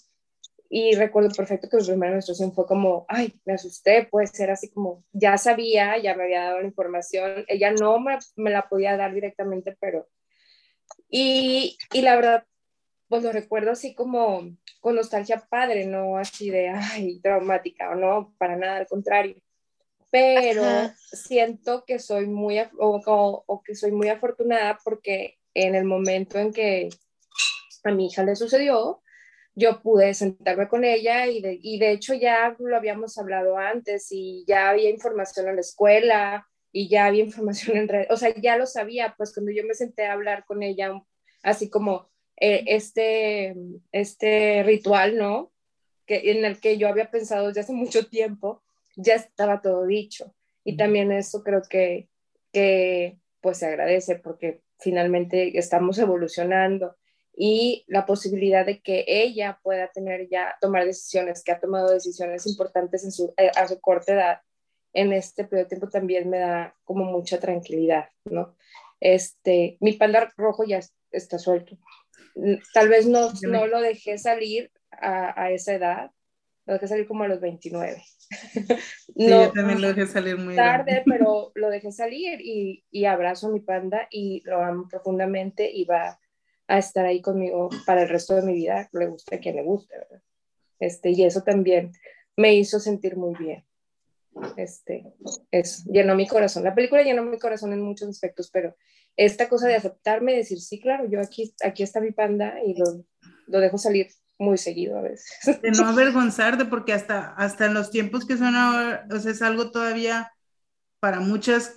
Speaker 3: Y recuerdo perfecto que mi primera menstruación fue como, ay, me asusté, puede ser así como, ya sabía, ya me había dado la información, ella no me, me la podía dar directamente, pero... Y, y la verdad, pues lo recuerdo así como con nostalgia padre, no así de, ay, traumática, o no, para nada, al contrario. Pero
Speaker 5: Ajá.
Speaker 3: siento que soy muy, af- o, o- o que soy muy afortunada porque en el momento en que a mi hija le sucedió, yo pude sentarme con ella y de, y de hecho ya lo habíamos hablado antes y ya había información en la escuela y ya había información en redes, o sea, ya lo sabía, pues cuando yo me senté a hablar con ella, así como eh, este, este ritual, ¿no? Que, en el que yo había pensado desde hace mucho tiempo, ya estaba todo dicho. Y también eso creo que, que pues se agradece porque finalmente estamos evolucionando y la posibilidad de que ella pueda tener ya, tomar decisiones, que ha tomado decisiones importantes en su, eh, a su corta edad, en este periodo de tiempo también me da como mucha tranquilidad, ¿no? Este, mi panda rojo ya está suelto. Tal vez no, no lo dejé salir a, a esa edad, lo dejé salir como a los 29.
Speaker 1: Sí, yo también lo dejé salir muy
Speaker 3: tarde, pero lo dejé salir y, y abrazo a mi panda y lo amo profundamente y va a estar ahí conmigo para el resto de mi vida, le guste a quien le guste, ¿verdad? Este, y eso también me hizo sentir muy bien. Este, eso, llenó mi corazón. La película llenó mi corazón en muchos aspectos, pero esta cosa de aceptarme decir, sí, claro, yo aquí, aquí está mi panda y lo, lo dejo salir muy seguido a veces.
Speaker 1: De no avergonzarte, porque hasta, hasta en los tiempos que son ahora, o sea, es algo todavía para muchas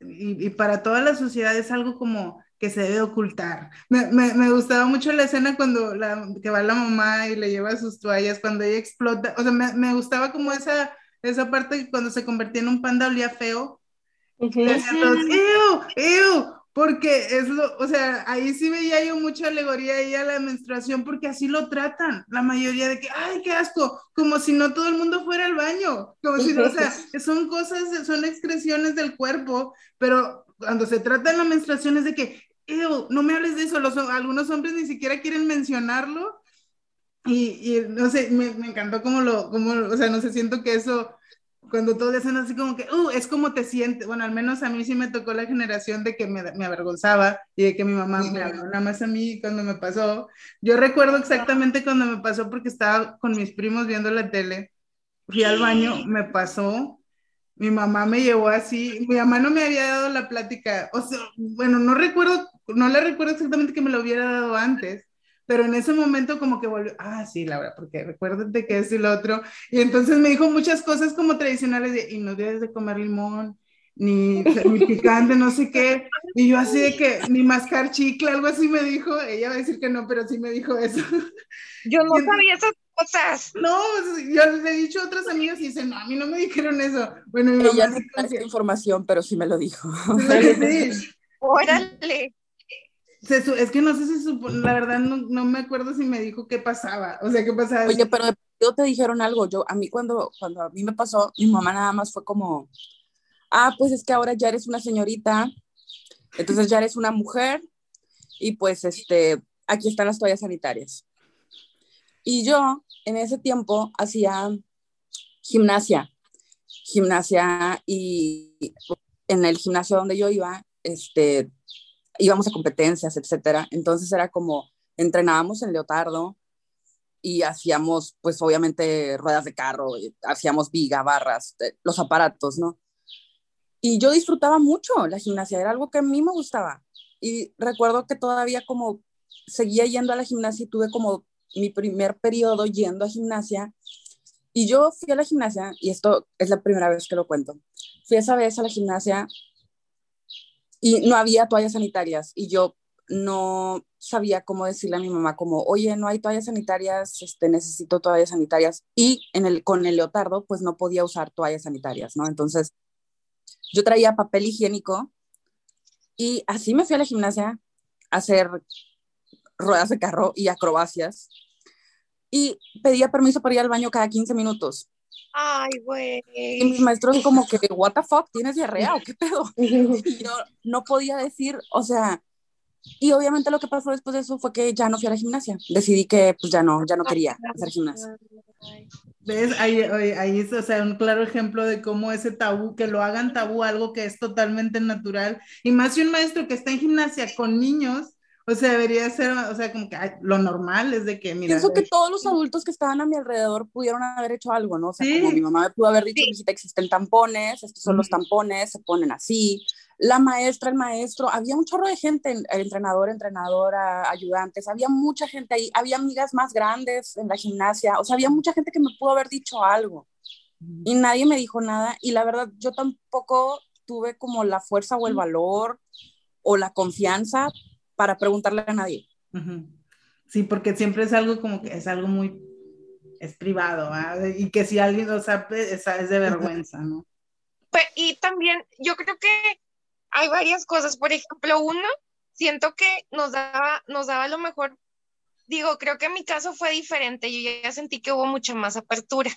Speaker 1: y, y para toda la sociedad es algo como que se debe ocultar. Me, me, me, gustaba mucho la escena cuando la, que va la mamá y le lleva sus toallas, cuando ella explota, o sea, me, me gustaba como esa, esa parte cuando se convertía en un panda olía feo. Uh -huh. ¡Ew! Porque es lo, o sea, ahí sí veía yo mucha alegoría ahí a la menstruación, porque así lo tratan, la mayoría de que, ay, qué asco, como si no todo el mundo fuera al baño, como si, o sea, son cosas, son expresiones del cuerpo, pero cuando se trata de la menstruación es de que, Ew, no me hables de eso, los, algunos hombres ni siquiera quieren mencionarlo, y, y no sé, me, me, encantó como lo, como, o sea, no sé, siento que eso cuando todos dicen así como que, uh, es como te sientes, bueno, al menos a mí sí me tocó la generación de que me, me avergonzaba y de que mi mamá me habló nada más a mí cuando me pasó. Yo recuerdo exactamente cuando me pasó porque estaba con mis primos viendo la tele, fui al baño, me pasó, mi mamá me llevó así, mi mamá no me había dado la plática, o sea, bueno, no recuerdo, no le recuerdo exactamente que me lo hubiera dado antes, pero en ese momento como que volvió, ah, sí, Laura, porque recuérdate que es y lo otro, y entonces me dijo muchas cosas como tradicionales de, y no debes de comer limón, ni, ni picante, no sé qué, y yo así de que, ni mascar chicle, algo así me dijo, ella va a decir que no, pero sí me dijo eso.
Speaker 5: Yo no entonces, sabía esas cosas.
Speaker 1: No, yo le he dicho a otras amigas y dicen, no, a mí no me dijeron eso. Bueno, mi
Speaker 4: ella no información, pero sí me lo dijo.
Speaker 1: Sí.
Speaker 5: Órale
Speaker 1: es que no sé si la verdad no, no, me acuerdo si me dijo qué pasaba, o sea, qué pasaba.
Speaker 4: Oye, pero yo te dijeron algo, yo, a mí cuando, cuando a mí me pasó, mi mamá nada más fue como, ah, pues es que ahora ya eres una señorita, entonces ya eres una mujer, y pues este, aquí están las toallas sanitarias. Y yo en ese tiempo hacía gimnasia, gimnasia y en el gimnasio donde yo iba, este, íbamos a competencias, etcétera. Entonces era como entrenábamos en leotardo y hacíamos, pues obviamente, ruedas de carro, hacíamos viga, barras, los aparatos, ¿no? Y yo disfrutaba mucho la gimnasia, era algo que a mí me gustaba. Y recuerdo que todavía como seguía yendo a la gimnasia y tuve como mi primer periodo yendo a gimnasia. Y yo fui a la gimnasia, y esto es la primera vez que lo cuento. Fui esa vez a la gimnasia y no había toallas sanitarias y yo no sabía cómo decirle a mi mamá como, oye, no hay toallas sanitarias, este, necesito toallas sanitarias. Y en el, con el leotardo, pues no podía usar toallas sanitarias, ¿no? Entonces, yo traía papel higiénico y así me fui a la gimnasia a hacer ruedas de carro y acrobacias. Y pedía permiso para ir al baño cada 15 minutos.
Speaker 5: Ay, güey.
Speaker 4: Y mis maestros como que, what the fuck, ¿tienes diarrea o qué pedo? Y yo no podía decir, o sea, y obviamente lo que pasó después de eso fue que ya no fui a la gimnasia. Decidí que pues ya no, ya no quería hacer gimnasia.
Speaker 1: ¿Ves? Ahí, ahí es, o sea, un claro ejemplo de cómo ese tabú, que lo hagan tabú, algo que es totalmente natural. Y más si un maestro que está en gimnasia con niños, o sea, debería ser, o sea, como que ay, lo normal es de que, mira.
Speaker 4: Pienso que todos los adultos que estaban a mi alrededor pudieron haber hecho algo, ¿no? O sea, sí. como mi mamá me pudo haber dicho, sí. existen tampones, estos son los tampones, se ponen así. La maestra, el maestro, había un chorro de gente, el entrenador, entrenadora, ayudantes, había mucha gente ahí, había amigas más grandes en la gimnasia, o sea, había mucha gente que me pudo haber dicho algo. Y nadie me dijo nada, y la verdad, yo tampoco tuve como la fuerza o el valor o la confianza para preguntarle a nadie.
Speaker 1: Uh -huh. Sí, porque siempre es algo como que es algo muy, es privado, ¿eh? y que si alguien lo sabe, es, es de vergüenza, ¿no?
Speaker 5: Pues, y también yo creo que hay varias cosas, por ejemplo, uno, siento que nos daba, nos daba lo mejor, digo, creo que en mi caso fue diferente, yo ya sentí que hubo mucha más apertura.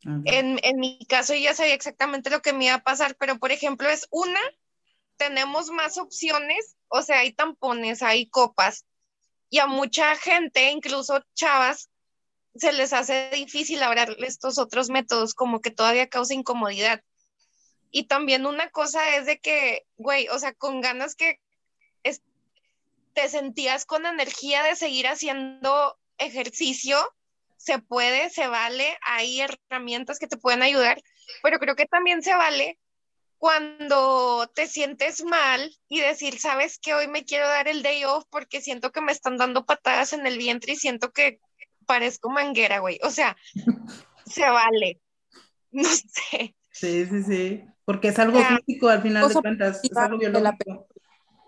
Speaker 5: Okay. En, en mi caso yo ya sabía exactamente lo que me iba a pasar, pero por ejemplo es una, tenemos más opciones, o sea, hay tampones, hay copas, y a mucha gente, incluso chavas, se les hace difícil hablar estos otros métodos, como que todavía causa incomodidad. Y también una cosa es de que, güey, o sea, con ganas que es- te sentías con energía de seguir haciendo ejercicio, se puede, se vale, hay herramientas que te pueden ayudar, pero creo que también se vale cuando te sientes mal y decir, sabes que hoy me quiero dar el day off porque siento que me están dando patadas en el vientre y siento que parezco manguera, güey. O sea, se vale. No sé.
Speaker 1: Sí, sí, sí. Porque es algo
Speaker 5: Ya.
Speaker 1: físico al final de cuentas, es algo biológico.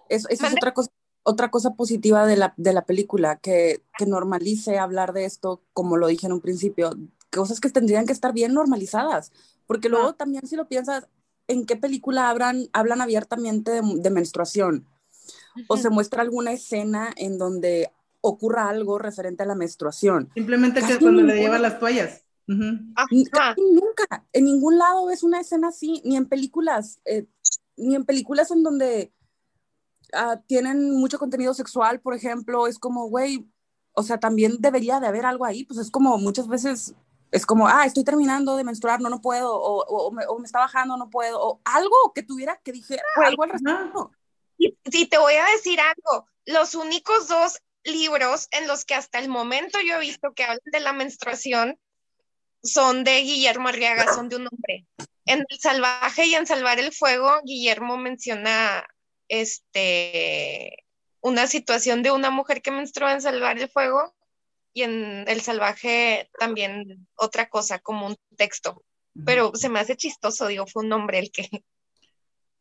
Speaker 4: Eso, esa es otra cosa, otra cosa positiva de la, de la película, que, que normalice hablar de esto, como lo dije en un principio, cosas que tendrían que estar bien normalizadas, porque luego también si lo piensas, ¿en qué película hablan, hablan abiertamente de, de menstruación? O se muestra alguna escena en donde ocurra algo referente a la menstruación.
Speaker 1: Simplemente que
Speaker 4: Casi
Speaker 1: cuando le
Speaker 4: ninguna.
Speaker 1: lleva las toallas.
Speaker 4: Casi nunca, en ningún lado ves una escena así, ni en películas, eh, ni en películas en donde ah, tienen mucho contenido sexual, por ejemplo, es como, güey, o sea, también debería de haber algo ahí, pues es como muchas veces, es como, ah, estoy terminando de menstruar, no, no puedo, o, o- o me, o me está bajando, no puedo, o algo que tuviera, que dijera algo al respecto.
Speaker 5: Y te voy a decir algo, los únicos dos libros en los que hasta el momento yo he visto que hablan de la menstruación son de Guillermo Arriaga, son de un hombre. En El Salvaje y en Salvar el Fuego, Guillermo menciona este una situación de una mujer que menstrua en Salvar el Fuego y en El Salvaje también otra cosa, como un texto. Pero se me hace chistoso, digo, fue un hombre el que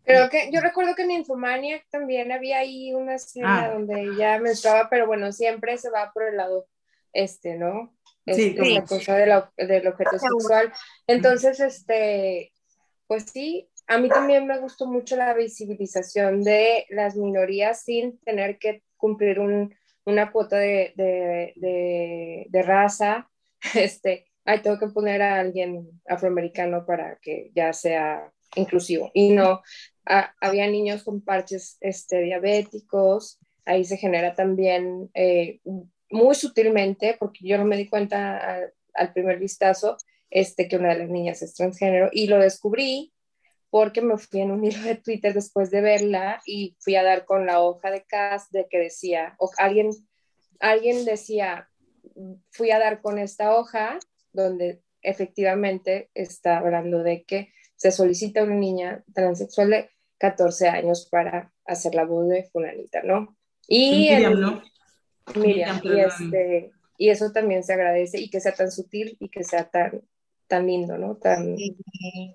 Speaker 3: Creo que yo recuerdo que en Infomaniac también había ahí una escena
Speaker 1: Ah.
Speaker 3: donde ella menstruaba, pero bueno, siempre se va por el lado este, ¿no?
Speaker 1: Sí,
Speaker 3: Este, la
Speaker 1: sí.
Speaker 3: cosa de la- del objeto sexual. Entonces, este, pues sí, a mí también me gustó mucho la visibilización de las minorías sin tener que cumplir un, una cuota de, de, de, raza. Este, ay, tengo que poner a alguien afroamericano para que ya sea inclusivo. Y no, a- había niños con parches este, diabéticos, ahí se genera también eh, muy sutilmente, porque yo no me di cuenta al, al primer vistazo, este, que una de las niñas es transgénero, y lo descubrí porque me fui en un hilo de Twitter después de verla y fui a dar con la hoja de cast de que decía, o alguien, alguien decía, fui a dar con esta hoja donde efectivamente está hablando de que se solicita a una niña transexual de 14 años para hacer la voz de fulanita, ¿no? Y,
Speaker 1: Miriam,
Speaker 3: el-
Speaker 1: ¿no?
Speaker 3: Miriam,
Speaker 1: Miriam,
Speaker 3: y, este, y eso también se agradece y que sea tan sutil y que sea tan, tan lindo, ¿no? Tan,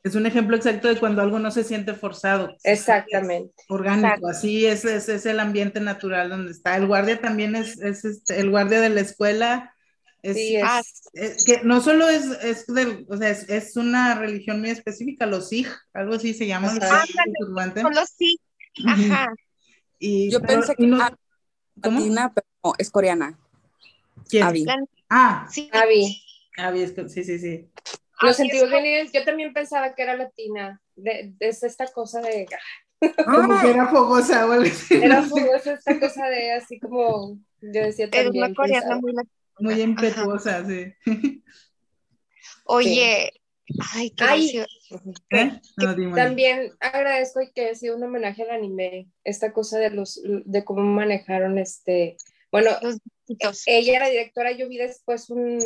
Speaker 1: Es un ejemplo exacto de cuando algo no se siente forzado.
Speaker 3: exactamente.
Speaker 1: orgánico,
Speaker 5: Exacto.
Speaker 1: así es, es, es el ambiente natural donde está. El guardia también es, es este, el guardia de la escuela. Es,
Speaker 3: Sí, es,
Speaker 5: Ah,
Speaker 1: es que no solo es, es, del- o sea, es, es una religión muy específica, los Sikh, algo así se llama, los
Speaker 3: Ajá.
Speaker 1: Sikh,
Speaker 5: Ándale. los.
Speaker 1: Ujú.
Speaker 5: Ajá.
Speaker 1: Y,
Speaker 4: Yo
Speaker 1: pero-
Speaker 4: pensé que
Speaker 1: no-
Speaker 4: era
Speaker 1: ¿Cómo?
Speaker 4: latina, pero no, es coreana,
Speaker 1: ¿Quién?
Speaker 4: Abby.
Speaker 1: Ah,
Speaker 5: sí.
Speaker 1: Abby, es que- sí, sí, sí.
Speaker 3: Lo
Speaker 5: Así
Speaker 3: sentimos
Speaker 5: es
Speaker 3: bien, y yo también pensaba que era latina, de, de- es esta cosa de,
Speaker 1: Como que era fogosa o algo así.
Speaker 3: era fogosa esta cosa de así como, yo decía
Speaker 5: Es
Speaker 3: también,
Speaker 5: una coreana
Speaker 3: pensaba.
Speaker 5: muy latina.
Speaker 1: muy
Speaker 5: Ajá.
Speaker 1: impetuosa, sí.
Speaker 5: Oye, ay, qué
Speaker 3: Ay.
Speaker 1: ¿Eh? No, dime.
Speaker 3: También agradezco y que ha sido un homenaje al anime, esta cosa de los, de cómo manejaron este, bueno,
Speaker 5: Los
Speaker 3: ella era directora, yo vi después un,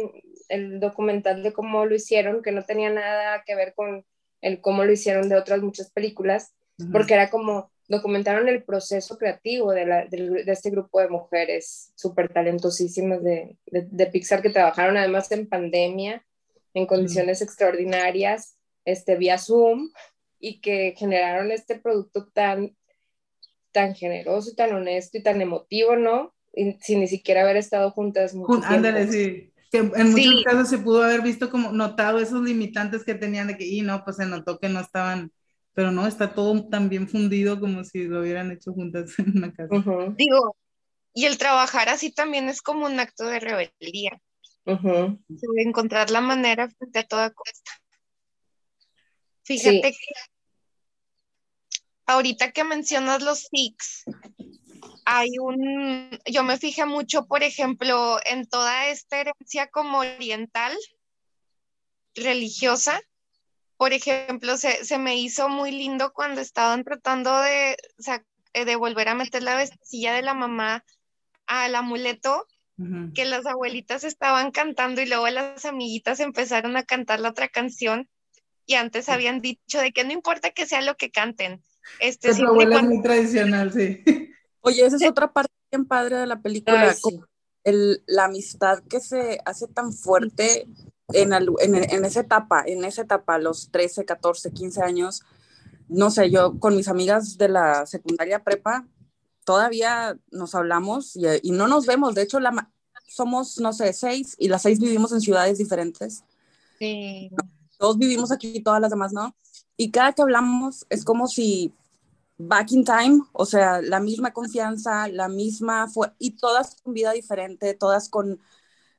Speaker 3: el documental de cómo lo hicieron, que no tenía nada que ver con el cómo lo hicieron de otras muchas películas, porque era como documentaron el proceso creativo de, la- este grupo de mujeres súper talentosísimas de, de, de Pixar que trabajaron además en pandemia, en condiciones extraordinarias, este, vía Zoom, y que generaron este producto tan, tan generoso y tan honesto y tan emotivo, ¿no? Sin ni siquiera haber estado juntas mucho
Speaker 1: Ándale, sí. Que en muchos
Speaker 5: Sí.
Speaker 1: casos se pudo haber visto como notado esos limitantes que tenían de que, y no, pues se notó que no estaban, pero no, está todo tan bien fundido como si lo hubieran hecho juntas en una casa.
Speaker 3: Ujú,
Speaker 5: Digo, y el trabajar así también es como un acto de rebeldía,
Speaker 3: ujú.
Speaker 5: de encontrar la manera frente a toda costa. Fíjate que ahorita que mencionas los Sikhs, hay un, yo me fijé mucho, por ejemplo, en toda esta herencia como oriental, religiosa. Por ejemplo, se, se me hizo muy lindo cuando estaban tratando de, eh, de volver a meter la vestilla de la mamá al amuleto, que las abuelitas estaban cantando y luego las amiguitas empezaron a cantar la otra canción y antes habían dicho de que no importa que sea lo que canten, este,
Speaker 1: Tu abuela es muy tradicional, sí.
Speaker 4: Oye, esa es otra parte bien padre de la película,
Speaker 3: Ay, sí.
Speaker 4: el- la amistad que se hace tan fuerte en, al- en, en esa etapa, en esa etapa, los 13, 14, 15 años. No sé, yo con mis amigas de la secundaria prepa, todavía nos hablamos y, y no nos vemos. De hecho, la, somos, no sé, seis y las seis vivimos en ciudades diferentes.
Speaker 5: Sí.
Speaker 4: Todos vivimos aquí, todas las demás no. Y cada que hablamos es como si back in time, o sea, la misma confianza, la misma, fue y todas con vida diferente, todas con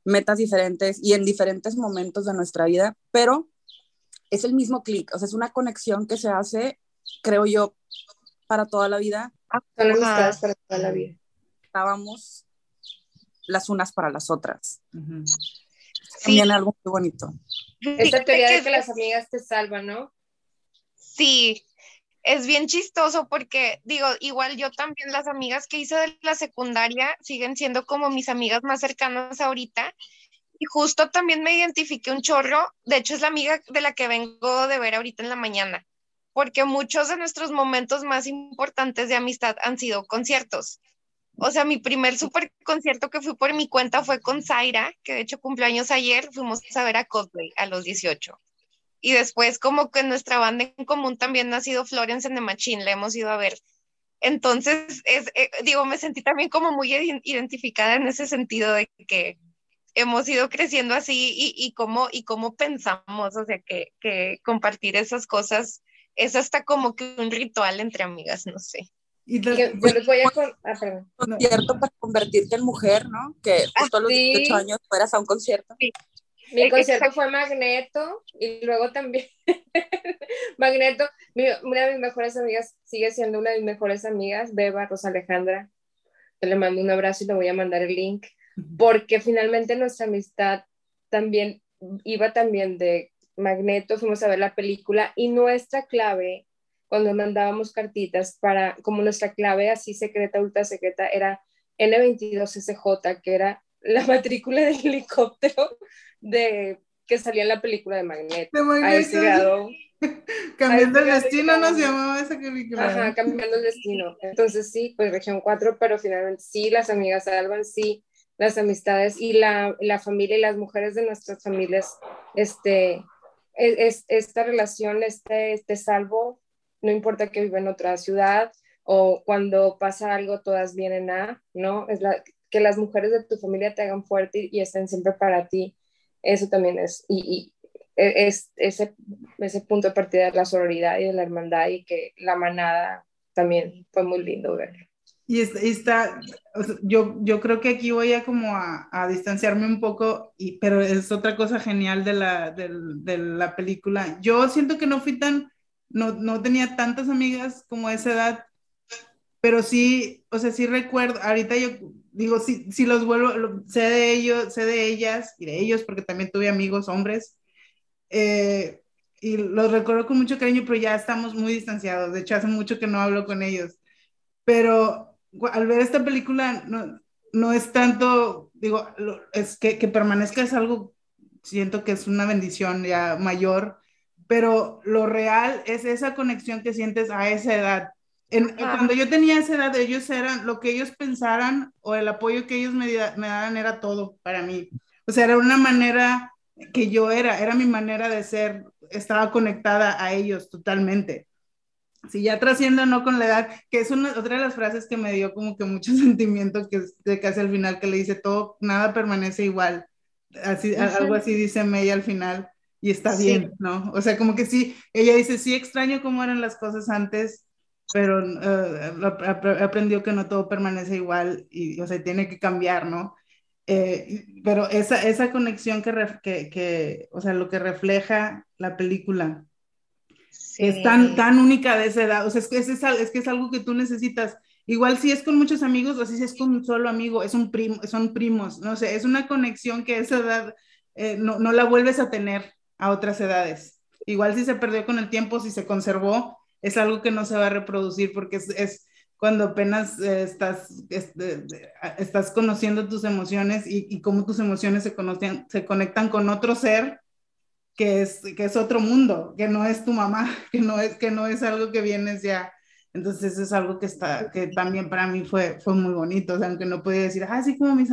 Speaker 4: metas diferentes y en diferentes momentos de nuestra vida, pero es el mismo clic, o sea, es una conexión que se hace, creo yo, para toda la vida.
Speaker 3: Son
Speaker 5: Ajá.
Speaker 3: amistades para toda la vida.
Speaker 4: Estábamos las unas para las otras.
Speaker 1: Ujú.
Speaker 5: Sí.
Speaker 4: También algo muy bonito.
Speaker 3: Esta teoría
Speaker 5: que
Speaker 3: de que las amigas te salvan, ¿no?
Speaker 5: Sí, es bien chistoso porque digo, igual yo también las amigas que hice de la secundaria siguen siendo como mis amigas más cercanas ahorita. Y justo también me identifiqué un chorro, de hecho es la amiga de la que vengo de ver ahorita en la mañana, porque muchos de nuestros momentos más importantes de amistad han sido conciertos. O sea, mi primer super concierto que fui por mi cuenta fue con Zaira, que de hecho cumpleaños ayer, fuimos a ver a Coldplay a los 18. Y después como que nuestra banda en común también ha sido Florence and the Machine, la hemos ido a ver. Entonces, es, eh, digo, me sentí también como muy iden- identificada en ese sentido de que hemos ido creciendo así y, y, cómo, y cómo pensamos, o sea, que, que compartir esas cosas es hasta como que un ritual entre amigas, no sé.
Speaker 1: Y
Speaker 3: Y
Speaker 1: te-
Speaker 3: que yo les voy a con... ah, perdón.
Speaker 4: Concierto para convertirte en mujer, ¿no? Que justo a los
Speaker 3: sí.
Speaker 4: 18 años fueras a un concierto.
Speaker 3: Mi
Speaker 5: Eh,
Speaker 3: concierto fue Magneto y luego también Magneto, mi- una de mis mejores amigas sigue siendo una de mis mejores amigas, Beba Rosa Alejandra. Yo le mando un abrazo y le voy a mandar el link porque finalmente nuestra amistad también iba también de Magneto, fuimos a ver la película y nuestra clave cuando mandábamos cartitas para como nuestra clave así secreta, ultra secreta era N22SJ, que era la matrícula del helicóptero de que salía en la película de Magneto.
Speaker 1: De
Speaker 3: A
Speaker 1: Magneto,
Speaker 3: ese grado.
Speaker 1: Cambiando el destino nos
Speaker 3: no.
Speaker 1: llamaba esa película.
Speaker 3: Ajá, cambiando el destino. Entonces sí, pues región 4, pero finalmente sí, las amigas salvan, sí, las amistades y la, la familia y las mujeres de nuestras familias, este, es, es- esta relación, este, este salvo, no importa que viva en otra ciudad o cuando pasa algo, todas vienen a, ¿no? Es la, que las mujeres de tu familia te hagan fuerte y estén siempre para ti. Eso también es, y, y es ese, ese punto de partida de la sororidad y de la hermandad y que la manada también fue muy lindo verlo.
Speaker 1: Y es- y está, yo, yo creo que aquí voy a como a, a distanciarme un poco, y, pero es otra cosa genial de la, de la película. Yo siento que no fui tan, no, no tenía tantas amigas como esa edad, pero sí, o sea, sí recuerdo, ahorita yo digo, sí, sí los vuelvo, lo- sé de ellos, sé de ellas y de ellos, porque también tuve amigos hombres, eh, y los recuerdo con mucho cariño, pero ya estamos muy distanciados, de hecho hace mucho que no hablo con ellos, pero al ver esta película no, no es tanto, digo, es que, que permanezca es algo, siento que es una bendición ya mayor, pero lo real es esa conexión que sientes a esa edad. En- cuando yo tenía esa edad, ellos eran, lo que ellos pensaran o el apoyo que ellos me, me daban era todo para mí. O sea, era una manera que yo era, era mi manera de ser, estaba conectada a ellos totalmente. Si ya trasciendo no con la edad, que es una, otra de las frases que me dio como que mucho sentimiento, que es de casi al final, que le dice todo, nada permanece igual. Así, algo así dice May al final, y está
Speaker 5: Sí.
Speaker 1: bien, ¿no? O sea, como que sí, ella dice, sí extraño cómo eran las cosas antes, pero eh, ap- ap- aprendió que no todo permanece igual y, o sea, tiene que cambiar, ¿no? Eh, pero esa, esa conexión que, que, que, o sea, lo que refleja la película
Speaker 5: Sí.
Speaker 1: es tan, tan única de esa edad, o sea, es que es, es, es que es algo que tú necesitas igual si es con muchos amigos o si es con un solo amigo, es un primo, son primos, no sé, es una conexión que a esa edad eh, no, no la vuelves a tener a otras edades. Igual si se perdió con el tiempo, si se conservó, es algo que no se va a reproducir porque es, es cuando apenas eh, estás, estás conociendo tus emociones y, y cómo tus emociones se, conocen, se conectan con otro ser que es, que es otro mundo, que no es tu mamá, que no es, que no es algo que vienes ya. Entonces es algo que, está, que también para mí fue, fue muy bonito, o sea, aunque no podía decir, ah, sí, como mis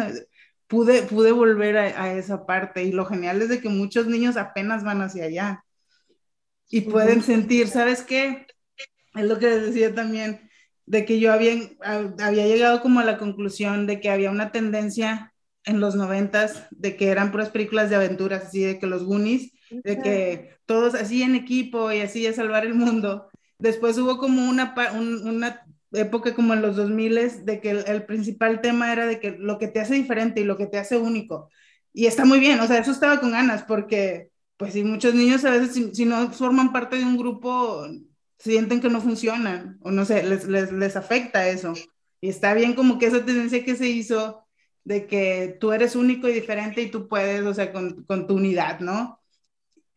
Speaker 1: pude, pude volver a, a, esa parte y lo genial es de que muchos niños apenas van hacia allá y pueden sentir, ¿sabes qué? Es lo que decía también, de que yo había, había llegado como a la conclusión de que había una tendencia en los noventas de que eran puras películas de aventuras, así de que los Goonies, de que todos así en equipo y así a salvar el mundo. Después hubo como una, un, una época como en los 2000 de que el, el, principal tema era de que lo que te hace diferente y lo que te hace único. Y está muy bien, o sea, eso estaba con ganas porque, pues sí, muchos niños a veces si, si no forman parte de un grupo, sienten que no funcionan o no sé, les, les, les afecta eso. Y está bien como que esa tendencia que se hizo de que tú eres único y diferente y tú puedes, o sea, con, con tu unidad, ¿no?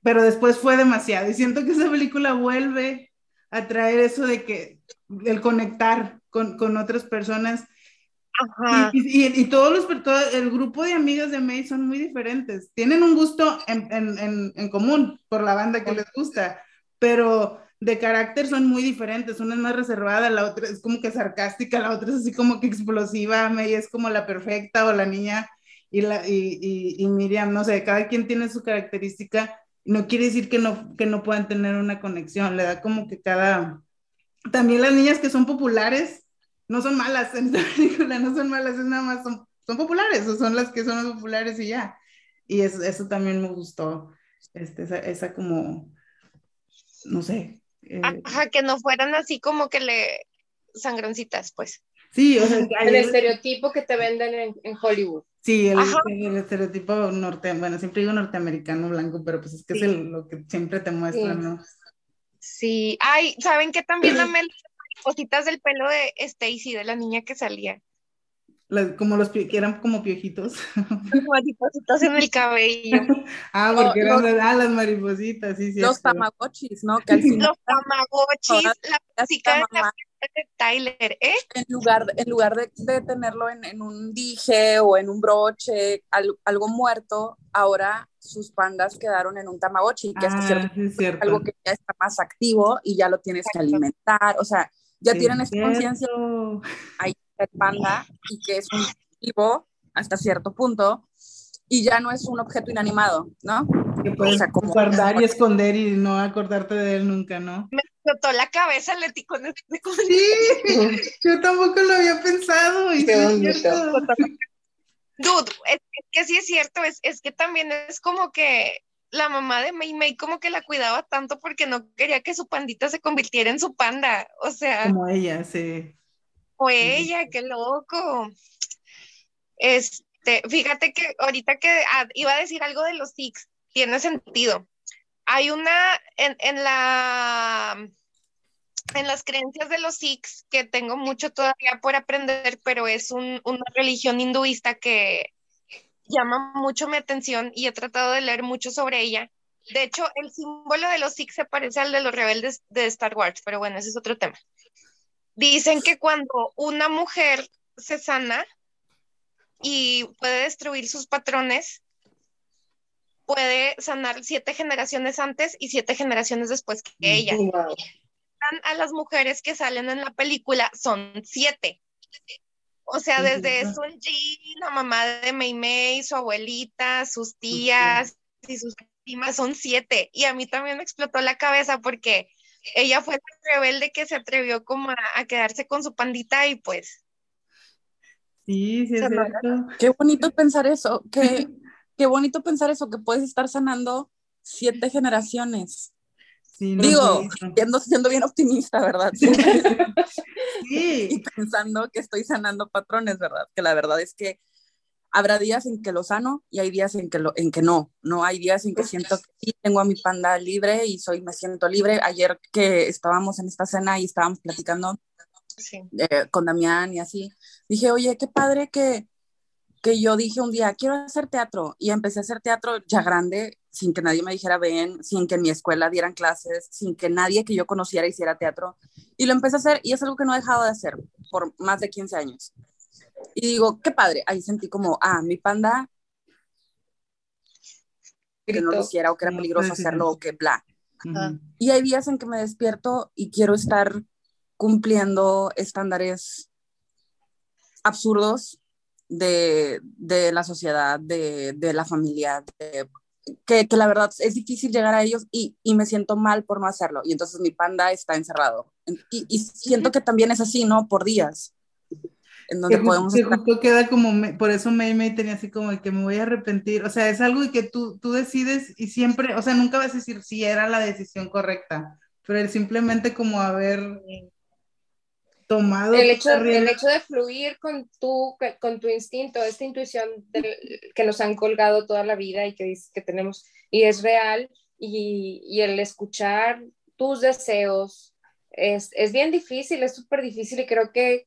Speaker 1: Pero después fue demasiado y siento que esa película vuelve a traer eso de que el conectar con, con otras personas.
Speaker 5: Ajá.
Speaker 1: Y, y, y, todos los, todo el grupo de amigas de May son muy diferentes. Tienen un gusto en, en, en, en común por la banda que les gusta, pero de carácter son muy diferentes. Una es más reservada, la otra es como que sarcástica, la otra es así como que explosiva. May es como la perfecta o la niña y, la, y, y, y Miriam, no sé, cada quien tiene su característica. No quiere decir que no, que no puedan tener una conexión, le da como que cada, también las niñas que son populares no son malas en esta película, no son malas, es nada más, son, son populares, o son las que son populares y ya. Y eso, eso también me gustó, este, esa, esa como, no sé.
Speaker 5: Eh, Ajá, que no fueran así como que le sangroncitas, pues.
Speaker 1: Sí, o sea,
Speaker 3: el estereotipo que te venden en, en Hollywood.
Speaker 1: Sí, el, el, estereotipo norte, bueno, siempre digo norteamericano blanco, pero pues es que sí. es el, lo que siempre te muestran, sí. ¿no?
Speaker 5: Sí, ay, ¿saben qué también dame las cositas del pelo de Stacy, de la niña que salía?
Speaker 1: Las, como los que eran como piojitos.
Speaker 5: Maripositas en el cabello.
Speaker 1: ah, porque no, eran no, ah, las maripositas, sí, sí.
Speaker 4: Los tamagotchis, ¿no? Que al
Speaker 5: final, los tamagotchis, la chica de la de Tyler, ¿eh?
Speaker 4: En lugar, en lugar de, de tenerlo en, en, un dije o en un broche, al, algo muerto, ahora sus pandas quedaron en un tamagotchi, que
Speaker 1: ah,
Speaker 4: es, cierto,
Speaker 1: sí, es cierto.
Speaker 4: algo que ya está más activo y ya lo tienes que alimentar, o sea, ya
Speaker 1: sí,
Speaker 4: tienen esta conciencia ahí el panda y que es un vivo hasta cierto punto y ya no es un objeto inanimado, ¿no?
Speaker 1: Que puedes o sea, como guardar y esconder y no acordarte de él nunca, ¿no?
Speaker 5: Me explotó la cabeza Leti con este
Speaker 1: Sí, yo tampoco lo había pensado. Y
Speaker 5: Qué sí Dude, es, es, que sí es cierto, es, es que también es como que la mamá de Mei Mei como que la cuidaba tanto porque no quería que su pandita se convirtiera en su panda, o sea.
Speaker 1: Como ella, sí.
Speaker 5: O ella, qué loco. Este, fíjate que ahorita que iba a decir algo de los Six, tiene sentido. Hay una en, en la en las creencias de los Sikhs, que tengo mucho todavía por aprender, pero es un, una religión hinduista que llama mucho mi atención y he tratado de leer mucho sobre ella. De hecho, el símbolo de los Sikhs se parece al de los rebeldes de Star Wars, pero bueno, ese es otro tema. Dicen que cuando una mujer se sana y puede destruir sus patrones, puede sanar siete generaciones antes y siete generaciones después que ella. Wow a las mujeres que salen en la película son siete. O sea, desde Sun Ji, la mamá de Mei Mei, su abuelita, sus tías y sus primas son siete. Y a mí también me explotó la cabeza porque ella fue la rebelde que se atrevió como a, a quedarse con su pandita y pues.
Speaker 1: Sí, sí, es cierto.
Speaker 4: Qué bonito pensar eso, qué, qué bonito pensar eso, que puedes estar sanando siete generaciones.
Speaker 1: Sí, no
Speaker 4: Digo, siendo, siendo, bien optimista, ¿verdad?
Speaker 1: sí.
Speaker 4: Y pensando que estoy sanando patrones, ¿verdad? Que la verdad es que habrá días en que lo sano y hay días en que, lo, en que no. No hay días en que siento que sí, tengo a mi panda libre y soy, me siento libre. Ayer que estábamos en esta cena y estábamos platicando,
Speaker 5: Sí.
Speaker 4: eh, con Damián y así. Dije, oye, qué padre que, que yo dije un día, quiero hacer teatro. Y empecé a hacer teatro ya grande, sin que nadie me dijera ven, sin que en mi escuela dieran clases, sin que nadie que yo conociera hiciera teatro. Y lo empecé a hacer y es algo que no he dejado de hacer por más de 15 años. Y digo, qué padre. Ahí sentí como, ah, mi panda, que no lo hiciera o que era peligroso hacerlo o que bla. Y hay días en que me despierto y quiero estar cumpliendo estándares absurdos de, de la sociedad, de, de la familia, de- que, que la verdad es difícil llegar a ellos y, y me siento mal por no hacerlo. Y entonces mi panda está encerrado. Y, y siento que también es así, ¿no? Por días. En donde
Speaker 1: que,
Speaker 4: podemos
Speaker 1: que
Speaker 4: estar.
Speaker 1: justo queda como, me- por eso May May tenía así como de que me voy a arrepentir, o sea, es algo que tú, tú decides y siempre, o sea, nunca vas a decir si era la decisión correcta, pero el simplemente como haber tomado
Speaker 3: El hecho, el hecho de fluir con tu, con tu instinto, esta intuición del- que nos han colgado toda la vida y que dices que tenemos, y es real, y, y el escuchar tus deseos es, es bien difícil, es súper difícil y creo que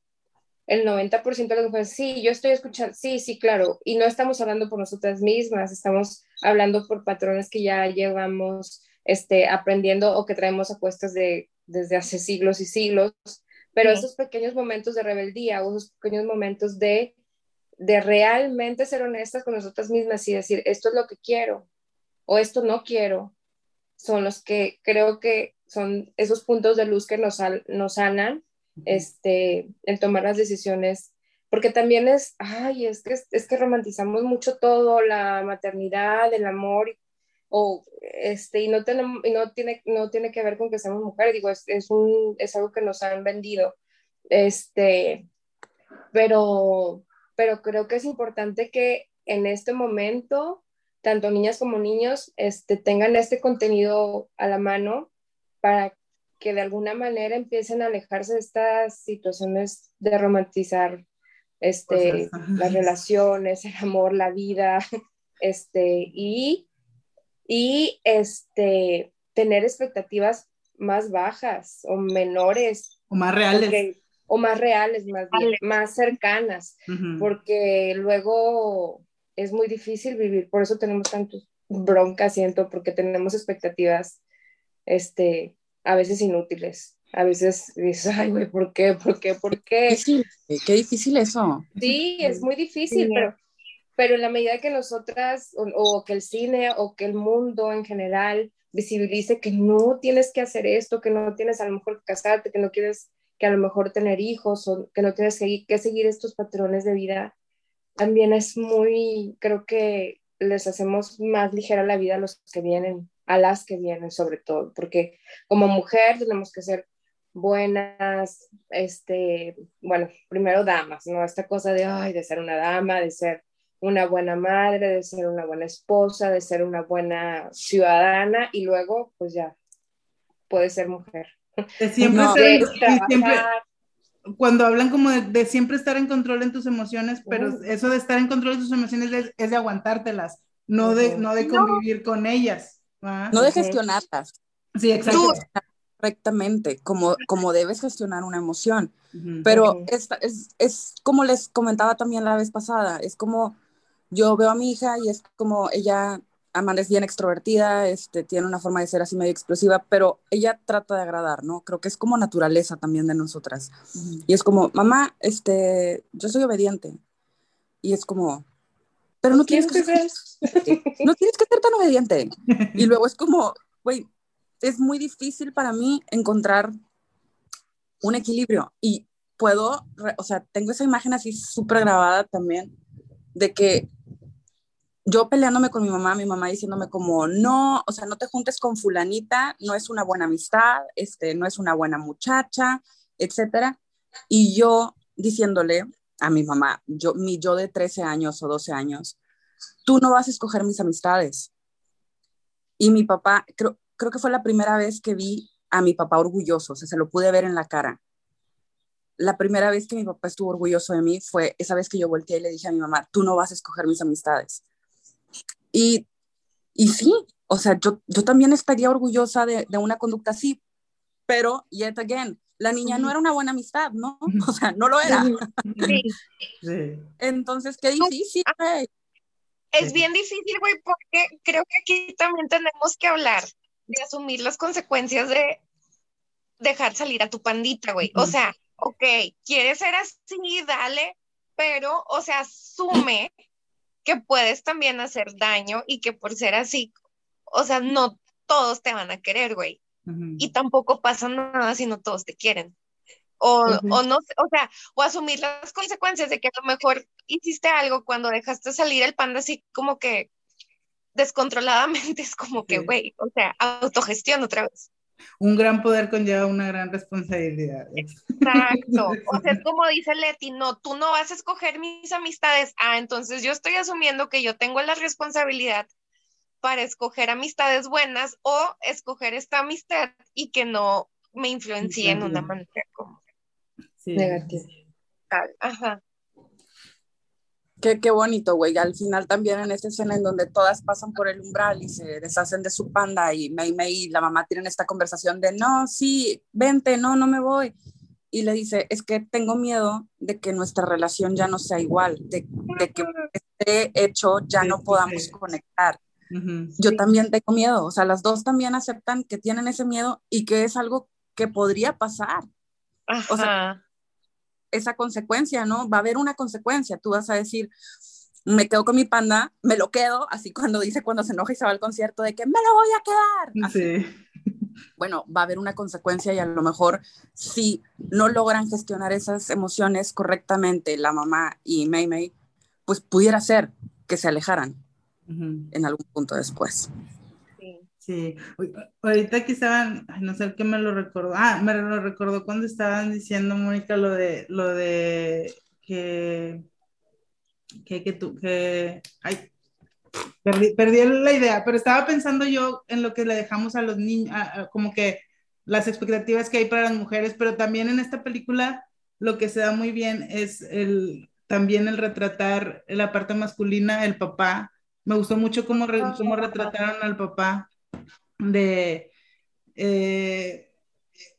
Speaker 3: el 90% de las mujeres, sí, yo estoy escuchando, sí, sí, claro, y no estamos hablando por nosotras mismas, estamos hablando por patrones que ya llevamos este, aprendiendo o que traemos a cuestas de, desde hace siglos y siglos, pero
Speaker 5: Sí.
Speaker 3: esos pequeños momentos de rebeldía o esos pequeños momentos de, de realmente ser honestas con nosotras mismas y decir, esto es lo que quiero o esto no quiero, son los que creo que son esos puntos de luz que nos, nos sanan este, en tomar las decisiones, porque también es, ay, es que, es que romantizamos mucho todo, la maternidad, el amor, o, este, y, no tenemos, y no, tiene, no tiene que ver con que seamos mujeres, digo, es, es, un, es algo que nos han vendido, este, pero, pero creo que es importante que en este momento, tanto niñas como niños, este, tengan este contenido a la mano para que de alguna manera empiecen a alejarse de estas situaciones de romantizar este,
Speaker 1: Cosas.
Speaker 3: las relaciones, el amor, la vida, este, y, y este, tener expectativas más bajas o menores
Speaker 1: o más reales.
Speaker 3: porque- o más reales, más, bien, más cercanas, porque luego es muy difícil vivir, por eso tenemos tantas broncas, siento, porque tenemos expectativas, este, a veces inútiles, a veces dices, ay, güey, ¿por qué? ¿Por qué? ¿Por qué?
Speaker 4: Difícil, qué difícil eso.
Speaker 3: Sí, es muy difícil,
Speaker 5: Sí.
Speaker 3: pero, pero en la medida que nosotras, o, o que el cine, o que el mundo en general visibilice que no tienes que hacer esto, que no tienes a lo mejor que casarte, que no quieres que a lo mejor tener hijos, o que no tienes que, que seguir estos patrones de vida, también es muy, creo que les hacemos más ligera la vida a los que vienen, a las que vienen sobre todo, porque como mujer tenemos que ser buenas, este, bueno, primero damas, ¿no? Esta cosa de, ay, de ser una dama, de ser una buena madre, de ser una buena esposa, de ser una buena ciudadana y luego, pues ya, puede ser mujer.
Speaker 1: De siempre
Speaker 4: No.
Speaker 3: De trabajar,
Speaker 1: cuando hablan como de, de siempre estar en control en tus emociones, pero eso de estar en control de tus emociones es, es de aguantártelas, no de, no de convivir con ellas. ¿Va?
Speaker 4: No de gestionarlas
Speaker 1: Sí, exacto.
Speaker 4: correctamente, como, como debes gestionar una emoción. Pero esta- es, es como les comentaba también la vez pasada, es como yo veo a mi hija y es como ella, Amanda es bien extrovertida, este, tiene una forma de ser así medio explosiva, pero ella trata de agradar, ¿no? Creo que es como naturaleza también de nosotras. Y es como, mamá, este, yo soy obediente. Y es como, pero no tienes que ser, no tienes que ser tan obediente. Y luego es como, güey, es muy difícil para mí encontrar un equilibrio y puedo, o sea, tengo esa imagen así súper grabada también de que yo peleándome con mi mamá, mi mamá diciéndome como, no, o sea, no te juntes con fulanita, no es una buena amistad, este, no es una buena muchacha, etcétera. Y yo diciéndole a mi mamá, yo, mi yo de 13 años o 12 años, tú no vas a escoger mis amistades. Y mi papá, creo, creo que fue la primera vez que vi a mi papá orgulloso, o se lo pude ver en la cara. La primera vez que mi papá estuvo orgulloso de mí fue esa vez que yo volteé y le dije a mi mamá, tú no vas a escoger mis amistades. Y, y sí, o sea, yo, yo también estaría orgullosa de, de una conducta así, pero, yet again, la niña no era una buena amistad, ¿no? O sea, no lo era.
Speaker 5: Sí.
Speaker 1: Sí.
Speaker 4: Entonces, qué difícil. güey.
Speaker 5: Es bien difícil, güey, porque creo que aquí también tenemos que hablar de asumir las consecuencias de dejar salir a tu pandita, güey. O sea, ok, quieres ser así, dale, pero, o sea, asume que puedes también hacer daño y que por ser así, o sea, no todos te van a querer, güey.
Speaker 1: Ujú.
Speaker 5: Y tampoco pasa nada si no todos te quieren. O,
Speaker 1: Ujú.
Speaker 5: o no, o sea, o asumir las consecuencias de que a lo mejor hiciste algo cuando dejaste salir el panda así como que descontroladamente, es como que,
Speaker 1: Sí.
Speaker 5: güey, o sea, autogestión otra vez.
Speaker 1: Un gran poder conlleva una gran responsabilidad.
Speaker 5: Exacto. O sea, es como dice Leti, no, tú no vas a escoger mis amistades. Ah, entonces yo estoy asumiendo que yo tengo la responsabilidad para escoger amistades buenas o escoger esta amistad y que no me influencie en una manera como
Speaker 1: Sí.
Speaker 3: Negativo.
Speaker 5: tal. Ajá.
Speaker 4: Qué, qué bonito, güey. Al final también en esta escena en donde todas pasan por el umbral y se deshacen de su panda y Mei Mei y la mamá tienen esta conversación de, no, sí, vente, no, no me voy. Y le dice, es que tengo miedo de que nuestra relación ya no sea igual, de, de que este hecho ya no podamos Yo también tengo miedo, o sea, las dos también aceptan que tienen ese miedo y que es algo que podría pasar
Speaker 5: Ajá.
Speaker 4: O sea, esa consecuencia, ¿no? Va a haber una consecuencia. Tú vas a decir, me quedo con mi panda, me lo quedo, así cuando dice cuando se enoja y se va al concierto de que me lo voy a quedar. Así,
Speaker 1: Sí.
Speaker 4: Bueno, va a haber una consecuencia y a lo mejor si no logran gestionar esas emociones correctamente, la mamá y Mei Mei, pues pudiera ser que se alejaran
Speaker 1: Ujú.
Speaker 4: en algún punto después.
Speaker 5: sí.
Speaker 1: Sí, ahorita que estaban, no sé qué me lo recordó, ah, me lo recordó cuando estaban diciendo, Mónica, lo de, lo de que, que, que tú, que, ay, perdí, perdí la idea, pero estaba pensando yo en lo que le dejamos a los niños, a- a- como que las expectativas que hay para las mujeres, pero también en esta película lo que se da muy bien es el, también el retratar la parte masculina, el papá. Me gustó mucho cómo, re- cómo retrataron al papá de eh,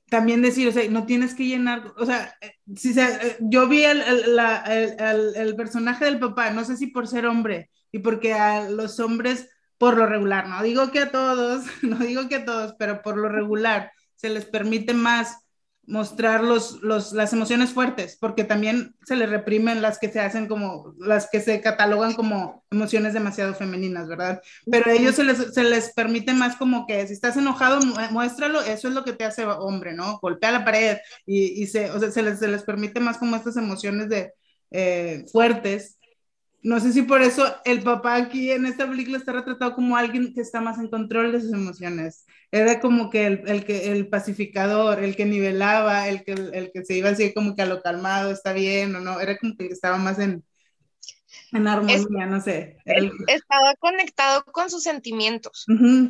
Speaker 1: también decir, o sea, no tienes que llenar, o sea, eh, si se, eh, yo vi el, el, la- el- el- el personaje del papá, no sé si por ser hombre y porque a los hombres, por lo regular, no digo que a todos, no digo que a todos, pero por lo regular se les permite más mostrar los, los, las emociones fuertes, porque también se les reprimen las que se hacen como, las que se catalogan como emociones demasiado femeninas, ¿verdad? Pero a ellos se les, se les permite más como que si estás enojado, mu- muéstralo, eso es lo que te hace hombre, ¿no? Golpea la pared y, y se, o sea, se, les, se les permite más como estas emociones de eh, fuertes. No sé si por eso el papá aquí en esta película está retratado como alguien que está más en control de sus emociones. Era como que el, el que el pacificador, el que nivelaba, el que, el que se iba así como que a lo calmado, está bien o no, era como que estaba más en, en armonía, no sé. El-
Speaker 5: Estaba conectado con sus sentimientos.
Speaker 1: Ujú.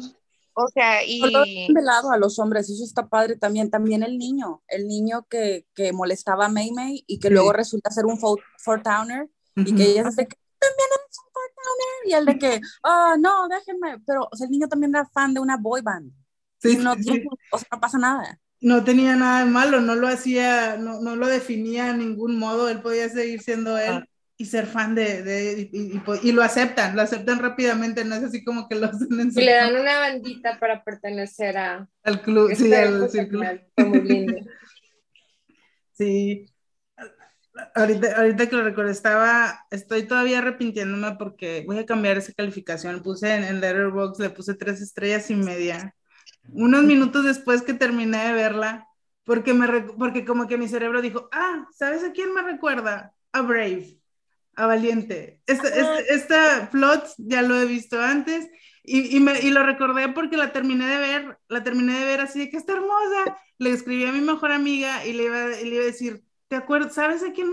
Speaker 5: O sea, y
Speaker 4: de lado a los hombres, eso está padre también. También el niño, el niño que, que molestaba a Mei Mei y que
Speaker 1: Sí.
Speaker 4: luego resulta ser un Fort, Fort Towner y que ella que también eres un Fort Towner y el de que, ah, no, déjenme, pero o sea, el niño también era fan de una boy band.
Speaker 1: Sí,
Speaker 4: y no,
Speaker 1: sí,
Speaker 4: tiene-
Speaker 1: sí.
Speaker 4: o sea, no pasa nada.
Speaker 1: no tenía nada de malo, no lo hacía, no, no lo definía de ningún modo, él podía seguir siendo él
Speaker 4: Ah.
Speaker 1: y ser fan de, de y, y- y lo aceptan, lo aceptan rápidamente, no es así como que lo hacen en su-
Speaker 3: Y le dan una bandita para pertenecer a
Speaker 1: al club, sí, al círculo.
Speaker 3: social. Fue muy lindo.
Speaker 1: Sí. Ahorita, ahorita que lo recuerdo, estaba, estoy todavía arrepintiéndome porque voy a cambiar esa calificación. Puse en, en Letterboxd, le puse tres estrellas y media. Unos minutos después que terminé de verla, porque, me, porque como que mi cerebro dijo, ah, ¿sabes a quién me recuerda? A Brave, a Valiente. Este, este, esta plot ya lo he visto antes y, y, me, y lo recordé porque la terminé de ver, la terminé de ver así de que está hermosa. Le escribí a mi mejor amiga y le iba, y le iba a decir, ¿te acuerdas? ¿Sabes a quién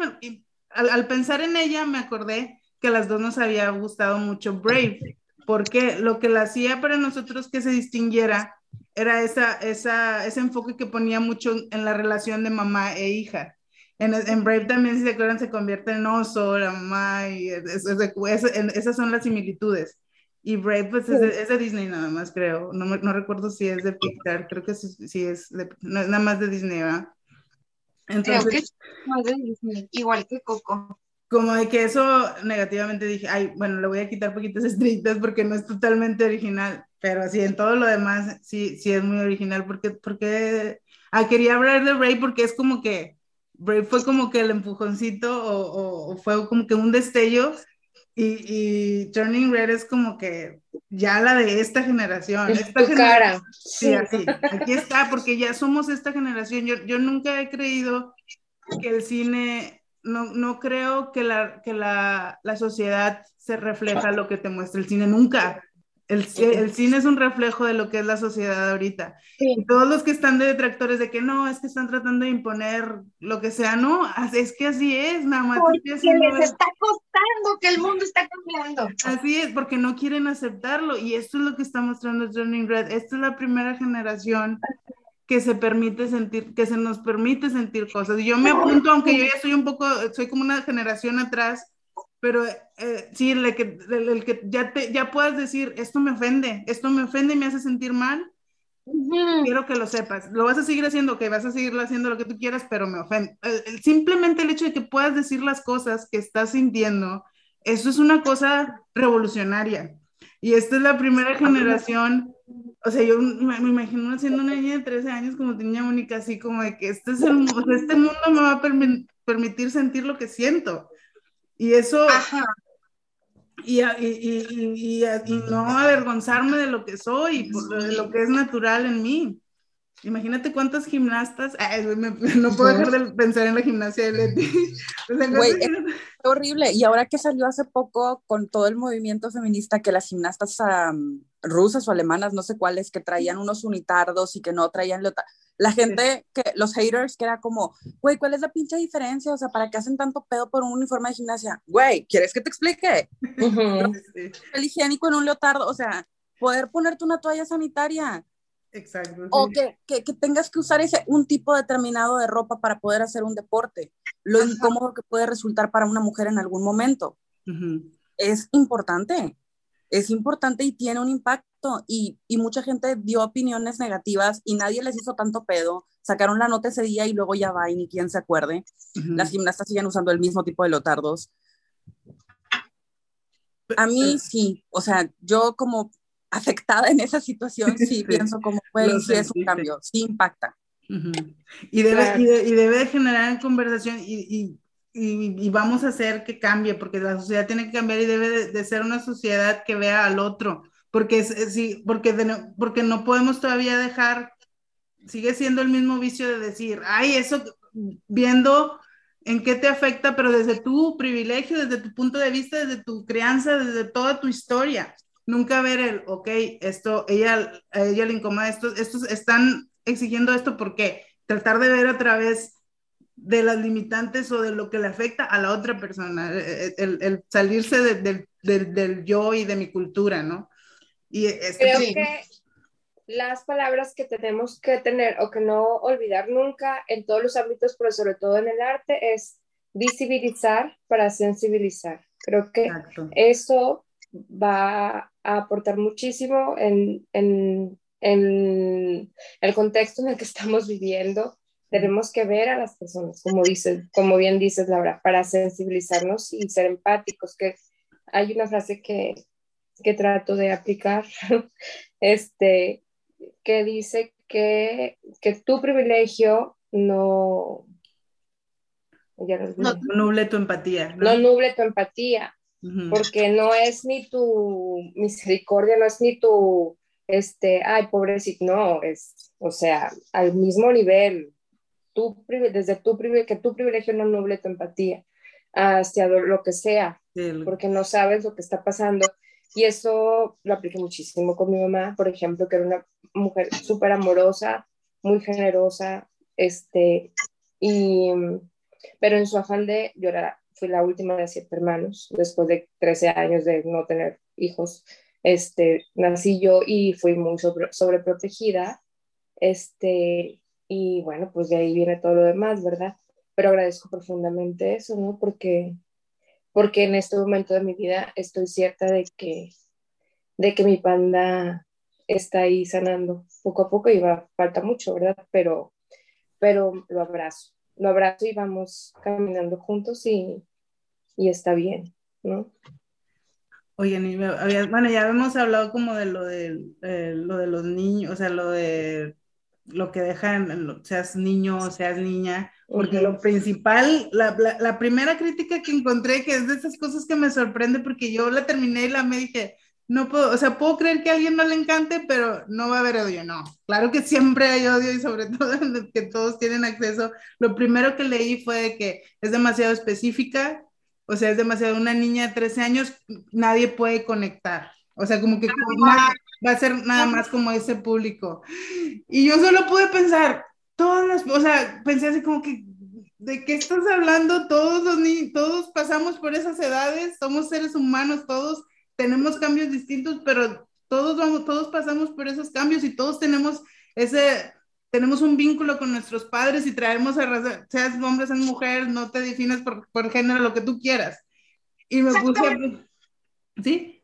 Speaker 1: al, pensar en ella me acordé que a las dos nos había gustado mucho Brave, porque lo que la hacía para nosotros que se distinguiera era esa, esa, ese enfoque que ponía mucho en la relación de mamá e hija. En, en Brave también, si se acuerdan, se convierte en oso, la mamá, y es- es es- esas son las similitudes. Y Brave, pues es de, Disney nada más, creo. No, no recuerdo si es de Pixar, creo que sí, sí es, de, nada más de Disney, ¿verdad?
Speaker 5: Que
Speaker 1: Entonces,
Speaker 5: Disney, igual que Coco.
Speaker 1: como de que eso negativamente dije, ay, bueno, le voy a quitar poquitas estrellitas porque no es totalmente original, pero sí, en todo lo demás sí, sí es muy original porque, porque, ah, quería hablar de Ray porque es como que, Ray fue como que el empujoncito o, o- o fue como que un destello y, y Turning Red es como que ya la de esta generación.
Speaker 3: En
Speaker 1: esta
Speaker 3: tu
Speaker 1: generación-
Speaker 3: cara.
Speaker 1: Sí, así. Aquí está, porque ya somos esta generación. Yo, yo nunca he creído que el cine, no, no creo que, la, que la, la sociedad se refleja lo que te muestra el cine, nunca. El, el cine es un reflejo de lo que es la sociedad ahorita. Y todos los que están de detractores de que no, es que están tratando de imponer lo que sea, no, es que así es, nada más.
Speaker 5: Porque les
Speaker 1: es.
Speaker 5: está costando que el mundo está cambiando.
Speaker 1: Así es, porque no quieren aceptarlo y esto es lo que está mostrando Turning Red. Esta es la primera generación que se permite sentir, que se nos permite sentir cosas. Y yo me apunto, aunque yo ya soy un poco, soy como una generación atrás, pero eh, sí, el que, el, el que ya, te, ya puedas decir, esto me ofende, esto me ofende y me hace sentir mal,
Speaker 5: Ujú.
Speaker 1: quiero que lo sepas. Lo vas a seguir haciendo, que vas a seguir haciendo lo que tú quieras, pero me ofende. El- simplemente el hecho de que puedas decir las cosas que estás sintiendo, eso es una cosa revolucionaria. Y esta es la primera generación, o sea, yo me, me imagino siendo una niña de 13 años como tenía Mónica, así como de que este, es el, mu- o sea, este mundo me va a permi- permitir sentir lo que siento. Y eso,
Speaker 5: Ajá.
Speaker 1: y, y, y, y, no avergonzarme de lo que soy, de lo que es natural en mí. Imagínate cuántas gimnastas, ay, me- no puedo dejar de pensar en la gimnasia de Leti. O sea,
Speaker 4: es- horrible. Y ahora que salió hace poco con todo el movimiento feminista, que las gimnastas am, rusas o alemanas, no sé cuáles, que traían unos unitardos y que no traían leota- La gente, que los haters, que era como, güey, ¿cuál es la pinche diferencia? O sea, ¿para qué hacen tanto pedo por un uniforme de gimnasia? Güey, ¿quieres que te explique?
Speaker 1: Sí,
Speaker 4: El higiénico en un leotardo, o sea, poder ponerte una toalla sanitaria
Speaker 1: exacto.
Speaker 4: o que, que, que tengas que usar ese, un tipo determinado de ropa para poder hacer un deporte. Lo
Speaker 1: Ajá.
Speaker 4: incómodo que puede resultar para una mujer en algún momento. Es importante, es importante y tiene un impacto. Y, y mucha gente dio opiniones negativas y nadie les hizo tanto pedo. Sacaron la nota ese día y luego ya va y ni quien se acuerde.
Speaker 1: Ujú.
Speaker 4: Las gimnastas siguen usando el mismo tipo de lotardos. A mí sí, o sea, yo como afectada en esa situación, sí,
Speaker 1: Sí,
Speaker 4: pienso como, güey, sí es un cambio, sí impacta.
Speaker 1: Ujú. Y debe,
Speaker 3: Claro.
Speaker 1: y, de- y debe de generar conversación y, y, y- y vamos a hacer que cambie, porque la sociedad tiene que cambiar y debe de, de ser una sociedad que vea al otro, porque, sí, porque, de porque no podemos todavía dejar, sigue siendo el mismo vicio de decir, ay, eso, viendo en qué te afecta, pero desde tu privilegio, desde tu punto de vista, desde tu crianza, desde toda tu historia. Nunca ver el, ok, esto, ella, a ella le incomoda esto, estos están exigiendo esto porque tratar de ver a través de las limitantes o de lo que le afecta a la otra persona, el, el- salirse de- del- del- del yo y de mi cultura, ¿no? Y este,
Speaker 3: Creo
Speaker 1: sí,
Speaker 3: que las palabras que tenemos que tener o que no olvidar nunca en todos los ámbitos, pero sobre todo en el arte, es visibilizar para sensibilizar. Creo que
Speaker 1: exacto.
Speaker 3: eso va a aportar muchísimo en, en- en el contexto en el que estamos viviendo. Tenemos que ver a las personas, como dices, como bien dices, Laura, para sensibilizarnos y ser empáticos. Que hay una frase que, que trato de aplicar, este, que dice que, que tu privilegio no, ya.
Speaker 5: No,
Speaker 1: No nuble tu empatía.
Speaker 3: no nuble tu empatía porque no es ni tu misericordia, no es ni tu, este, ay, pobrecito, no, es, o sea, al mismo nivel, tu, desde tu privilegio, que tu privilegio no nuble tu empatía hacia lo, lo que sea,
Speaker 1: Sí,
Speaker 3: porque no sabes lo que está pasando. Y eso lo apliqué muchísimo con mi mamá, por ejemplo, que era una mujer súper amorosa, muy generosa, este, y, pero en su afán de, era, fui la última de siete hermanos, después de 13 años de no tener hijos, este, nací yo y fui muy sobre, sobreprotegida, este, y bueno, pues de ahí viene todo lo demás, ¿verdad? Pero agradezco profundamente eso, ¿no? Porque, porque en este momento de mi vida estoy cierta de que, de que mi panda está ahí sanando poco a poco y va, falta mucho, ¿verdad? Pero, pero lo abrazo. lo abrazo y vamos caminando juntos y, y está bien, ¿no?
Speaker 1: Había- bueno, ya hemos hablado como de lo de, eh, lo de los niños, o sea, lo de lo que dejan, seas niño o seas niña, porque lo principal, la, la- la primera crítica que encontré, que es de esas cosas que me sorprende, porque yo la terminé y la me dije, no puedo, o sea, puedo creer que a alguien no le encante, pero no va a haber odio, no. Claro que siempre hay odio y sobre todo que todos tienen acceso. Lo primero que leí fue de que es demasiado específica, o sea, es demasiado una niña de 13 años, nadie puede conectar. O sea, como que va a ser nada más como ese público. Y yo solo pude pensar, todas las, o sea, pensé así como que, ¿de qué estás hablando? Todos los niños, todos pasamos por esas edades, somos seres humanos, todos tenemos cambios distintos, pero todos vamos, todos pasamos por esos cambios y todos tenemos ese, tenemos un vínculo con nuestros padres y traemos a raza- seas hombre, seas mujer, no te defines por, por género, lo que tú quieras. Y me puse, ¿sí?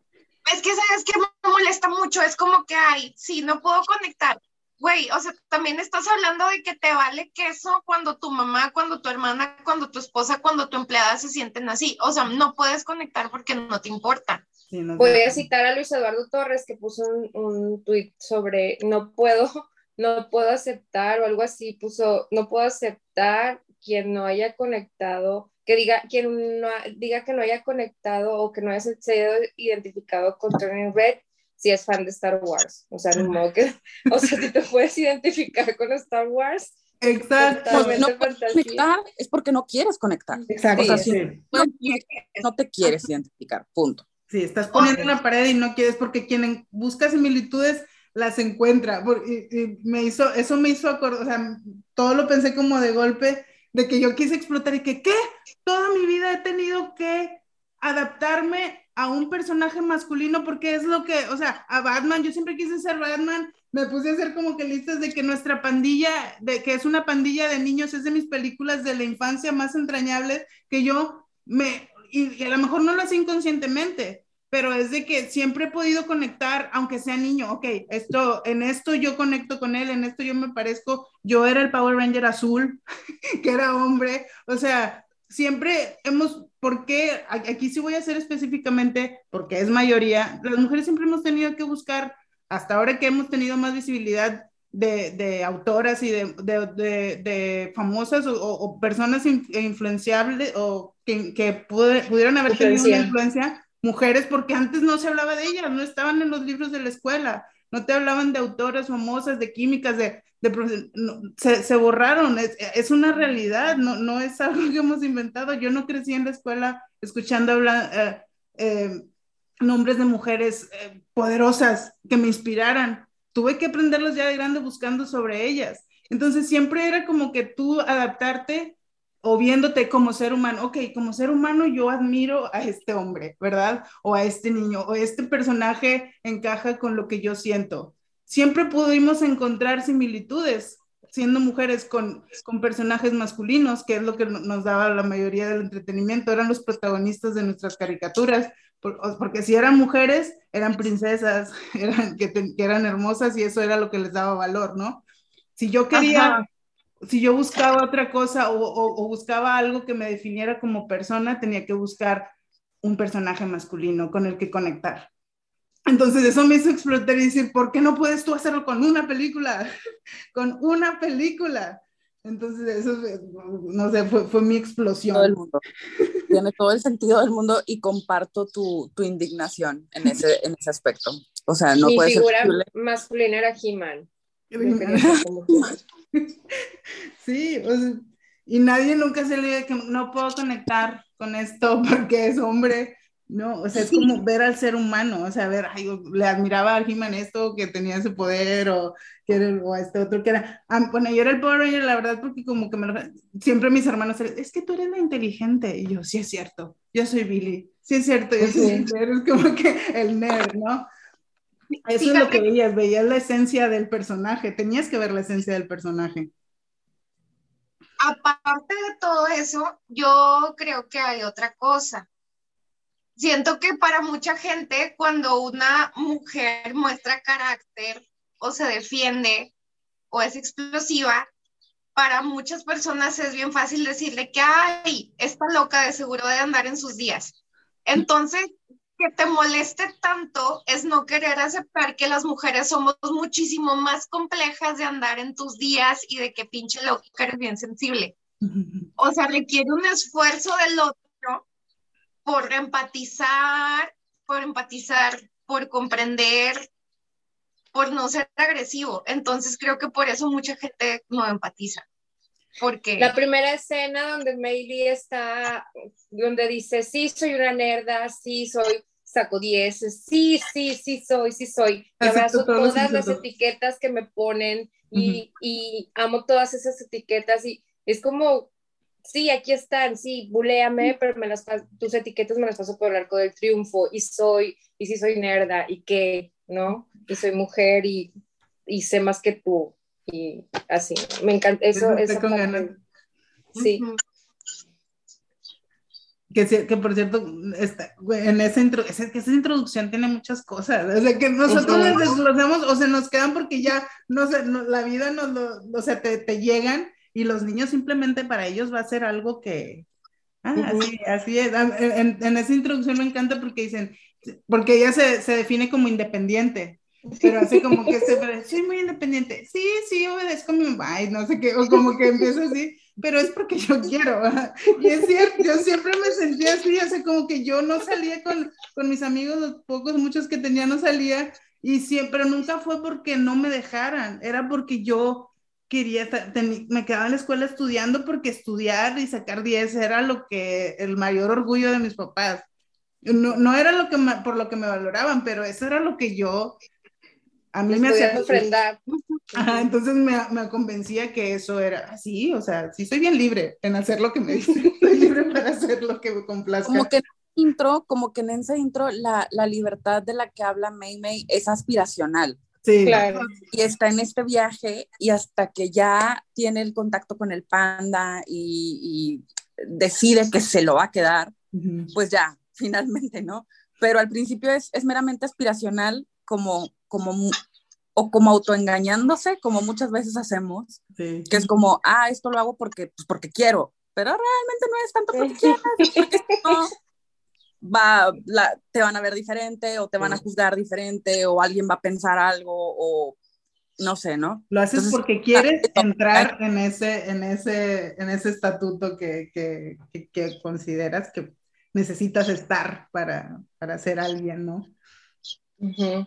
Speaker 5: Es que, ¿sabes qué me molesta mucho? Es como que, ay, sí, no puedo conectar. Güey, o sea, también estás hablando de que te vale queso cuando tu mamá, cuando tu hermana, cuando tu esposa, cuando tu empleada se sienten así. O sea, no puedes conectar porque no te importa.
Speaker 1: Sí, no
Speaker 3: Voy a citar a Luis Eduardo Torres que puso un, un tweet sobre no puedo, no puedo aceptar o algo así, puso no puedo aceptar quien no haya conectado, que diga, quien no ha- diga que no haya conectado o que no haya sido identificado con Turning Red si es fan de Star Wars. O sea, de modo que, o sea, si te puedes identificar con Star Wars,
Speaker 1: Exacto.
Speaker 4: Pues no conectar es porque no quieres conectar.
Speaker 1: Exacto.
Speaker 4: O sea,
Speaker 1: sí.
Speaker 4: sí. No, no te quieres identificar, punto.
Speaker 1: Sí, estás poniendo una pared y no quieres porque quien en- busca similitudes las encuentra. Por- y- y me hizo, eso me hizo acordar, o sea, todo lo pensé como de golpe, de que yo quise explotar y que, ¿qué? Toda mi vida he tenido que adaptarme a un personaje masculino porque es lo que, o sea, a Batman, yo siempre quise ser Batman, me puse a hacer como que listas de que nuestra pandilla, de que es una pandilla de niños, es de mis películas de la infancia más entrañables, que yo me, y, a lo mejor no lo hacía inconscientemente, pero es de que siempre he podido conectar, aunque sea niño, ok, esto, en esto yo conecto con él, en esto yo me parezco, yo era el Power Ranger azul, que era hombre, o sea, siempre hemos, ¿por qué? Aquí sí voy a hacer específicamente, porque es mayoría, las mujeres siempre hemos tenido que buscar, hasta ahora que hemos tenido más visibilidad de, de autoras y de, de, de, famosas o, o, personas in, influenciables o que, que pude, pudieron haber tenido una influencia, mujeres, porque antes no se hablaba de ellas, no estaban en los libros de la escuela, no te hablaban de autoras famosas, de químicas, de, se, borraron, es, es, una realidad, no, no es algo que hemos inventado. Yo no crecí en la escuela escuchando hablar eh, eh, nombres de mujeres eh, poderosas que me inspiraran. Tuve que aprenderlos ya de grande buscando sobre ellas. Entonces siempre era como que tú adaptarte o viéndote como ser humano, ok, como ser humano yo admiro a este hombre, ¿verdad? O a este niño, o este personaje encaja con lo que yo siento. Siempre pudimos encontrar similitudes siendo mujeres con, con personajes masculinos, que es lo que nos daba la mayoría del entretenimiento, eran los protagonistas de nuestras caricaturas, porque si eran mujeres, eran princesas, eran, que, te, que eran hermosas y eso era lo que les daba valor, ¿no? Si yo quería... Ajá si yo buscaba otra cosa o, o, o, buscaba algo que me definiera como persona, tenía que buscar un personaje masculino con el que conectar. Entonces eso me hizo explotar y decir, ¿por qué no puedes tú hacerlo con una película? con una película. Entonces eso, no sé, fue, fue mi explosión.
Speaker 4: Todo el mundo. Tiene todo el sentido del mundo y comparto tu, tu indignación en ese, en ese aspecto. O sea, no
Speaker 3: Mi
Speaker 4: puede
Speaker 3: figura
Speaker 4: ser
Speaker 3: masculina era He-Man.
Speaker 1: Sí, o sea, y nadie nunca se le dice que no puedo conectar con esto porque es hombre, no, o sea, es como ver al ser humano, o sea, ver, ay, le admiraba a He-Man esto, que tenía ese poder, o, que era, o a este otro que era, ah, bueno, yo era el Power Ranger, la verdad, porque como que me lo, siempre mis hermanos, es que tú eres la inteligente, y yo, sí es cierto, yo soy Billy, sí es cierto, yo soy, sí. eres como que el nerd, ¿no? Eso Fíjate. es lo que veías, veías la esencia del personaje, tenías que ver la esencia del personaje.
Speaker 5: Aparte de todo eso, yo creo que hay otra cosa. Siento que para mucha gente, cuando una mujer muestra carácter o se defiende o es explosiva, para muchas personas es bien fácil decirle que, ay, esta loca de seguro de andar en sus días. Entonces, que te moleste tanto es no querer aceptar que las mujeres somos muchísimo más complejas de andar en tus días y de que pinche lógica eres bien sensible. O sea, requiere un esfuerzo del otro por empatizar, por empatizar, por comprender, por no ser agresivo. Entonces creo que por eso mucha gente no empatiza. Porque
Speaker 3: La primera escena donde Meili está, donde dice, sí, soy una nerda, sí, soy, saco 10, sí, sí, sí soy, sí soy. Abrazo todas las etiquetas que me ponen y, y amo todas esas etiquetas y es como, sí, aquí están, sí, buléame, pero me las tus etiquetas me las paso por el arco del triunfo y soy, y sí soy nerda y que, ¿no? Y soy mujer y, y sé más que tú y así, me encanta eso.
Speaker 1: Ganas.
Speaker 3: Sí.
Speaker 5: Ujú.
Speaker 1: Que, sí- que por cierto, güey, en esa, intro, esa, que esa introducción tiene muchas cosas. O sea, que nosotros
Speaker 3: Ujú.
Speaker 1: las desglosamos o se nos quedan porque ya, no sé, no- la vida nos lo, o sea, te, te llegan y los niños simplemente para ellos va a ser algo que, ah,
Speaker 3: Ujú.
Speaker 1: así, así es. Ah, En, en esa introducción me encanta porque dicen, porque ella se, se define como independiente. Pero así como que se, soy muy independiente. Sí, sí, obedezco a mi mamá y no sé qué, o como que empieza así, pero es porque yo quiero. Y es cierto, yo siempre me sentía así, o sea, como que yo no salía con, con mis amigos, los pocos, muchos que tenía, no salía, y siempre, pero nunca fue porque no me dejaran, era porque yo quería, estar- teni- me quedaba en la escuela estudiando porque estudiar y sacar 10 era lo que, el mayor orgullo de mis papás. No, no era lo que me- por lo que me valoraban, pero eso era lo que yo, a mí me hacía. Ajá, entonces me, me convencía que eso era así, o sea, sí soy bien libre en hacer lo que me dicen, soy libre para hacer lo que me complazca.
Speaker 4: Como que en ese intro, como que en ese intro, la, la libertad de la que habla Mei Mei es aspiracional.
Speaker 1: Sí,
Speaker 3: Claro.
Speaker 4: y está en este viaje y hasta que ya tiene el contacto con el panda y, y decide que se lo va a quedar, pues ya, finalmente, ¿no? Pero al principio es, es meramente aspiracional como, como, o como autoengañándose, como muchas veces hacemos,
Speaker 1: sí.
Speaker 4: que es como, ah, esto lo hago porque, pues porque quiero, pero realmente no es tanto porque quieras, porque no, va, la, te van a ver diferente o te van a juzgar diferente o alguien va a pensar algo o no sé, ¿no?
Speaker 1: Lo haces
Speaker 4: Entonces,
Speaker 1: porque quieres
Speaker 4: ah,
Speaker 1: entrar en ese, en ese, en ese estatuto que, que, que, que consideras que necesitas estar para, para ser alguien, ¿no?
Speaker 3: Ujú.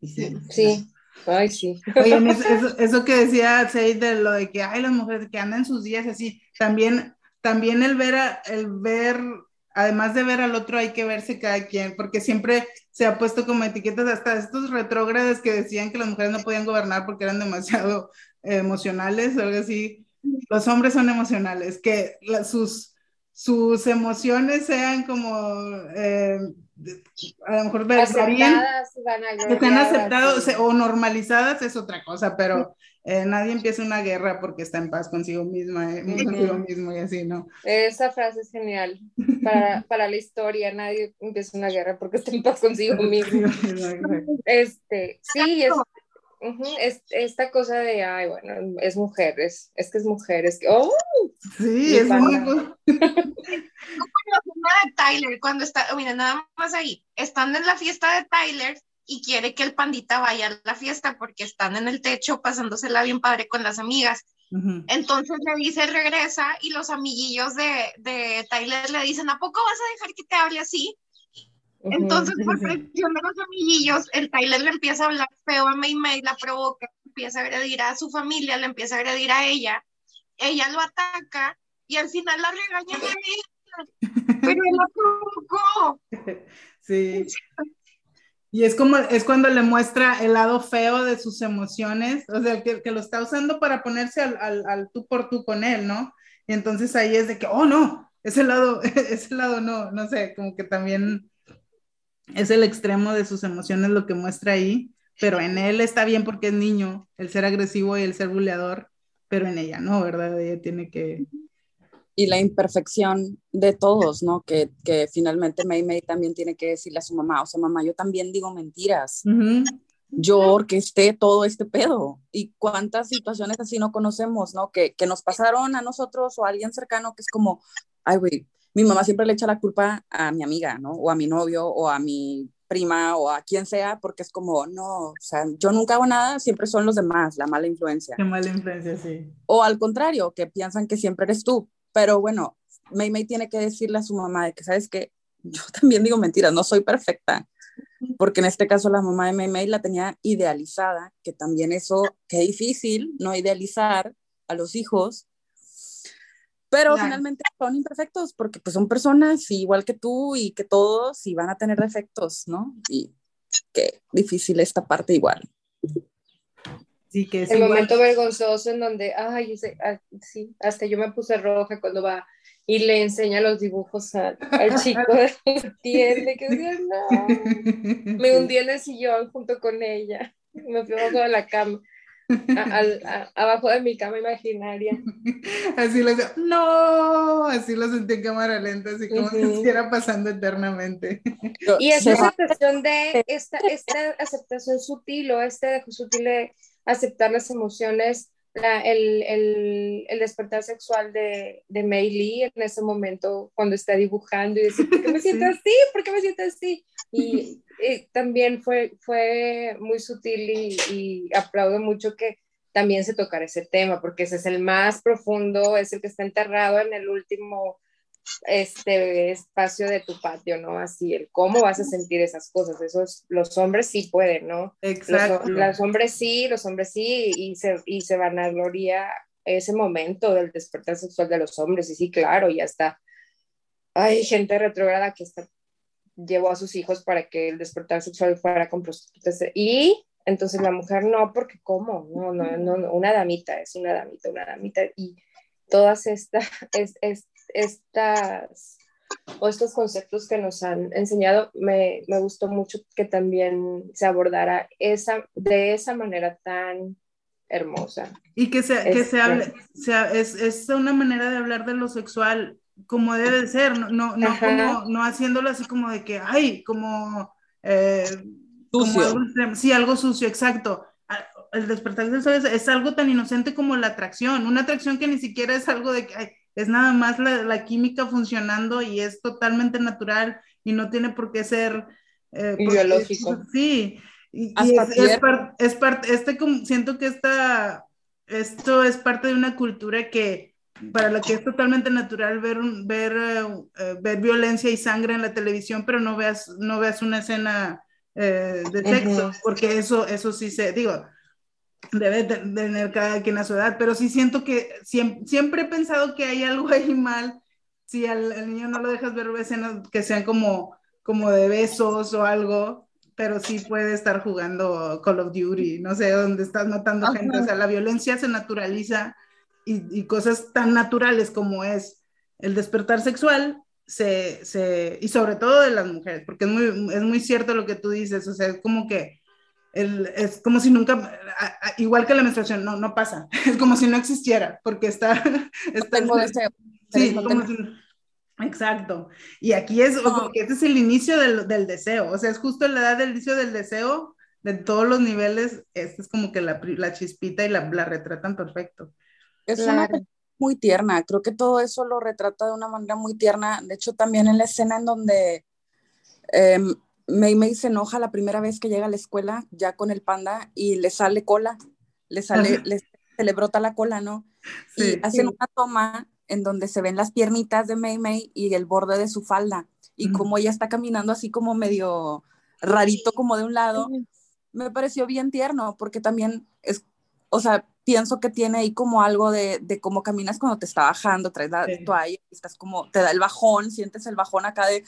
Speaker 1: Y sí.
Speaker 3: Sí. Ay, sí.
Speaker 1: Oye, eso, eso, eso que decía Seid de lo de que hay las mujeres que andan sus días así, también, también el ver, a- el ver, además de ver al otro, hay que verse cada quien, porque siempre se ha puesto como etiquetas hasta estos retrógrados que decían que las mujeres no podían gobernar porque eran demasiado emocionales o algo así. Los hombres son emocionales, que sus, sus emociones sean como, eh, de- a lo mejor
Speaker 3: Aceptadas,
Speaker 1: que están aceptados
Speaker 3: sí.
Speaker 1: o, normalizadas es otra cosa, pero eh, nadie empieza una guerra porque está en paz consigo misma, eh,
Speaker 3: Ujú.
Speaker 1: consigo mismo y así, ¿no?
Speaker 3: Esa frase es genial para, para la historia. Nadie empieza una guerra porque está en paz consigo mismo. Este, sí, es, es- esta cosa de, ay, bueno, es mujer, es, es que es mujer, es que, oh,
Speaker 1: Sí, es
Speaker 5: cena de Tyler, cuando está, mira, nada más ahí, están en la fiesta de Tyler y quiere que el pandita vaya a la fiesta porque están en el techo pasándosela bien padre con las amigas. Entonces le dice, regresa y los amiguillos de, de Tyler le dicen, ¿a poco vas a dejar que te hable así? Entonces, por presión de los amiguillos, el Tyler le empieza a hablar feo a May May, la provoca, empieza a agredir a su familia, le empieza a agredir a ella, ella lo ataca y al final la regaña a ella, pero él la provocó.
Speaker 1: Sí. Y es como, es cuando le muestra el lado feo de sus emociones, o sea, que, que lo está usando para ponerse al, al, al tú por tú con él, ¿no? Y entonces ahí es de que, oh, no, ese lado, ese lado no, no sé, como que también es el extremo de sus emociones lo que muestra ahí, pero en él está bien porque es niño, el ser agresivo y el ser buleador, pero en ella no, ¿verdad? Ella tiene que...
Speaker 4: y la imperfección de todos, ¿no? Que, que finalmente Mei Mei también tiene que decirle a su mamá, o sea, mamá, yo también digo mentiras.
Speaker 1: Ujú.
Speaker 4: yo orquesté todo este pedo. Y cuántas situaciones así no conocemos, ¿no? Que, que nos pasaron a nosotros o a alguien cercano que es como, ay, güey, mi mamá siempre le echa la culpa a mi amiga, ¿no? O a mi novio o a mi prima o a quien sea, porque es como, no, o sea, yo nunca hago nada, siempre son los demás, la mala influencia.
Speaker 1: Qué mala influencia, sí.
Speaker 4: O al contrario, que piensan que siempre eres tú. Pero bueno, May May tiene que decirle a su mamá de que, ¿sabes qué? Yo también digo mentiras, no soy perfecta. Porque en este caso la mamá de May May la tenía idealizada, que también eso, qué difícil, no idealizar a los hijos. Pero
Speaker 1: Claro.
Speaker 4: finalmente son imperfectos porque pues son personas igual que tú y que todos y van a tener defectos, ¿no? Y qué difícil esta parte igual.
Speaker 1: Sí, que es
Speaker 3: El
Speaker 1: igual.
Speaker 3: momento vergonzoso en donde, ay, ese- ah, sí, hasta yo me puse roja cuando va y le enseña los dibujos al, al chico de la tienda, que no, me hundí en el sillón junto con ella, me fui abajo de la cama, a- a- abajo de mi cama imaginaria.
Speaker 1: Así lo no, así lo sentí en cámara lenta, así como si
Speaker 3: Ujú.
Speaker 1: estuviera pasando eternamente.
Speaker 3: Y esa aceptación de, esta, esta aceptación sutil o este dejo sutil de aceptar las emociones, la- el, el, el despertar sexual de, de Mei Lee en ese momento cuando está dibujando y decir, ¿por qué me siento
Speaker 1: Sí.
Speaker 3: así? ¿Por qué me siento así? Y, eh, también fue, fue muy sutil y, y aplaudo mucho que también se tocara ese tema, porque ese es el más profundo, es el que está enterrado en el último este espacio de tu patio, ¿no? Así, el cómo vas a sentir esas cosas, eso es, los hombres sí pueden, ¿no? Los,
Speaker 1: Exacto.
Speaker 3: los hombres sí, los hombres sí, y se, y se van a gloria ese momento del despertar sexual de los hombres, y sí, claro, ya está. Hay gente retrógrada que está, llevó a sus hijos para que el despertar sexual fuera con prostitutas, y entonces la mujer no, porque ¿cómo? No, no, no, una damita, es una damita, una damita, y todas estas, es, es, estas o estos conceptos que nos han enseñado, me, me, gustó mucho que también se abordara esa, de esa manera tan hermosa.
Speaker 1: Y que se, que se hable, se, es, es una manera de hablar de lo sexual como debe de ser, no, no, no, como, no haciéndolo así como de que, ay, como... Eh,
Speaker 4: sucio.
Speaker 1: Como algo, sí, algo sucio, exacto. El despertar del sol es, es, algo tan inocente como la atracción, una atracción que ni siquiera es algo de que ay, es nada más la, la, química funcionando y es totalmente natural y no tiene por qué ser
Speaker 3: eh, biológico.
Speaker 1: Sí, y, y es, es, par, es, parte, este como, siento que esta, esto es parte de una cultura que para la que es totalmente natural ver, ver, uh, ver violencia y sangre en la televisión, pero no veas, no veas una escena eh, de sexo, uh -huh. porque eso, eso sí se, digo, debe tener cada quien a su edad, pero sí siento que siempre, siempre he pensado que hay algo ahí mal si al, al, niño no lo dejas ver escenas que sean como, como de besos o algo, pero sí puede estar jugando Call of Duty, no sé, donde estás matando uh -huh. gente, o sea, la violencia se naturaliza y, y, cosas tan naturales como es el despertar sexual, se, se, y sobre todo de las mujeres, porque es muy, es muy cierto lo que tú dices, o sea, es como que el, es como si nunca, igual que la menstruación, no, no pasa, es como si no existiera, porque está... está
Speaker 4: tengo deseo.
Speaker 1: Sí, no como si, exacto. Y aquí es, no. este es el inicio del, del, deseo, o sea, es justo la edad del inicio del deseo, de todos los niveles, este es como que la, la chispita y la, la retratan perfecto.
Speaker 4: Es claro. una muy tierna, creo que todo eso lo retrata de una manera muy tierna, de hecho también en la escena en donde... Eh, Mei Mei se enoja la primera vez que llega a la escuela ya con el panda y le sale cola, le sale, le, se le brota la cola, ¿no? Sí, y hacen sí. una toma en donde se ven las piernitas de Mei Mei y el borde de su falda y como ella está caminando así como medio rarito como de un lado, me pareció bien tierno porque también es, o sea, pienso que tiene ahí como algo de, de cómo caminas cuando te está bajando, traes la sí. toalla, estás como, te da el bajón, sientes el bajón acá de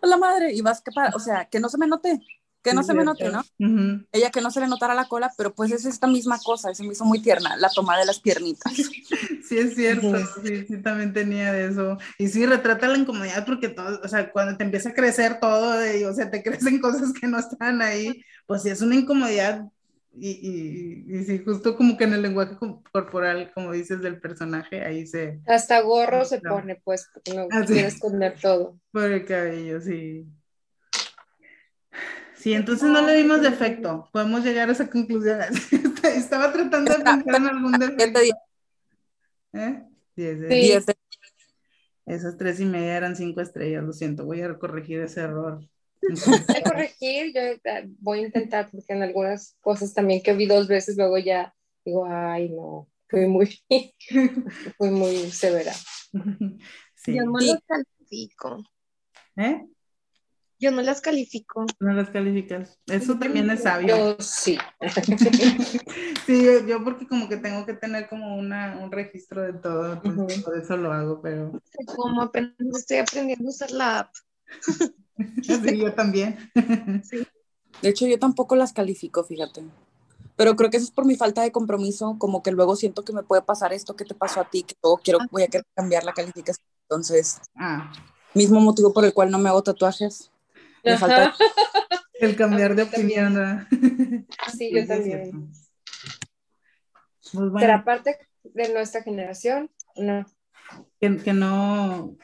Speaker 4: ¡Ah, la madre, y vas que para, o sea, que no se me note, que no sí, se me note, ¿no? Uh -huh. Ella que no se le notara la cola, pero pues es esta misma cosa, se me hizo muy tierna, la toma de las piernitas.
Speaker 1: Sí, es cierto, uh -huh. sí, sí, también tenía de eso. Y sí, retrata la incomodidad porque todo, o sea, cuando te empieza a crecer todo, de, o sea, te crecen cosas que no están ahí, pues sí, es una incomodidad y, y, y, sí, justo como que en el lenguaje corporal, como dices, del personaje, ahí se...
Speaker 3: Hasta gorro no, se pone, pues, porque no ah, quiere esconder todo.
Speaker 1: Por el cabello, sí. Sí, entonces no le dimos defecto. Podemos llegar a esa conclusión. Estaba tratando de pensar en algún defecto. ¿Eh? Diez de
Speaker 3: Sí.
Speaker 4: Diez de-
Speaker 1: Esas tres y media eran cinco estrellas, lo siento, voy a corregir ese error.
Speaker 3: Voy a corregir, yo eh, voy a intentar, porque en algunas cosas también que vi dos veces, luego ya digo, ay, no, fui muy, fui muy severa.
Speaker 1: Sí.
Speaker 5: Yo no
Speaker 4: Sí.
Speaker 5: las califico.
Speaker 1: ¿Eh?
Speaker 5: Yo no las califico.
Speaker 1: No las calificas. Eso también es sabio.
Speaker 3: Yo sí.
Speaker 1: Sí, yo, yo porque como que tengo que tener como una, un registro de todo, por eso lo hago, pero
Speaker 5: Como apenas estoy aprendiendo a usar la app.
Speaker 1: sí, yo también.
Speaker 4: De hecho, yo tampoco las califico, fíjate. Pero creo que eso es por mi falta de compromiso, como que luego siento que me puede pasar esto que te pasó a ti, que luego quiero, voy a querer cambiar la calificación. Entonces,
Speaker 1: Ah,
Speaker 4: mismo motivo por el cual no me hago tatuajes. Me falta
Speaker 1: el cambiar de
Speaker 3: también.
Speaker 1: opinión. ¿verdad?
Speaker 3: Sí, yo
Speaker 1: es
Speaker 3: también.
Speaker 1: Pues bueno,
Speaker 3: ¿Será parte de nuestra generación? No,
Speaker 1: que, que no.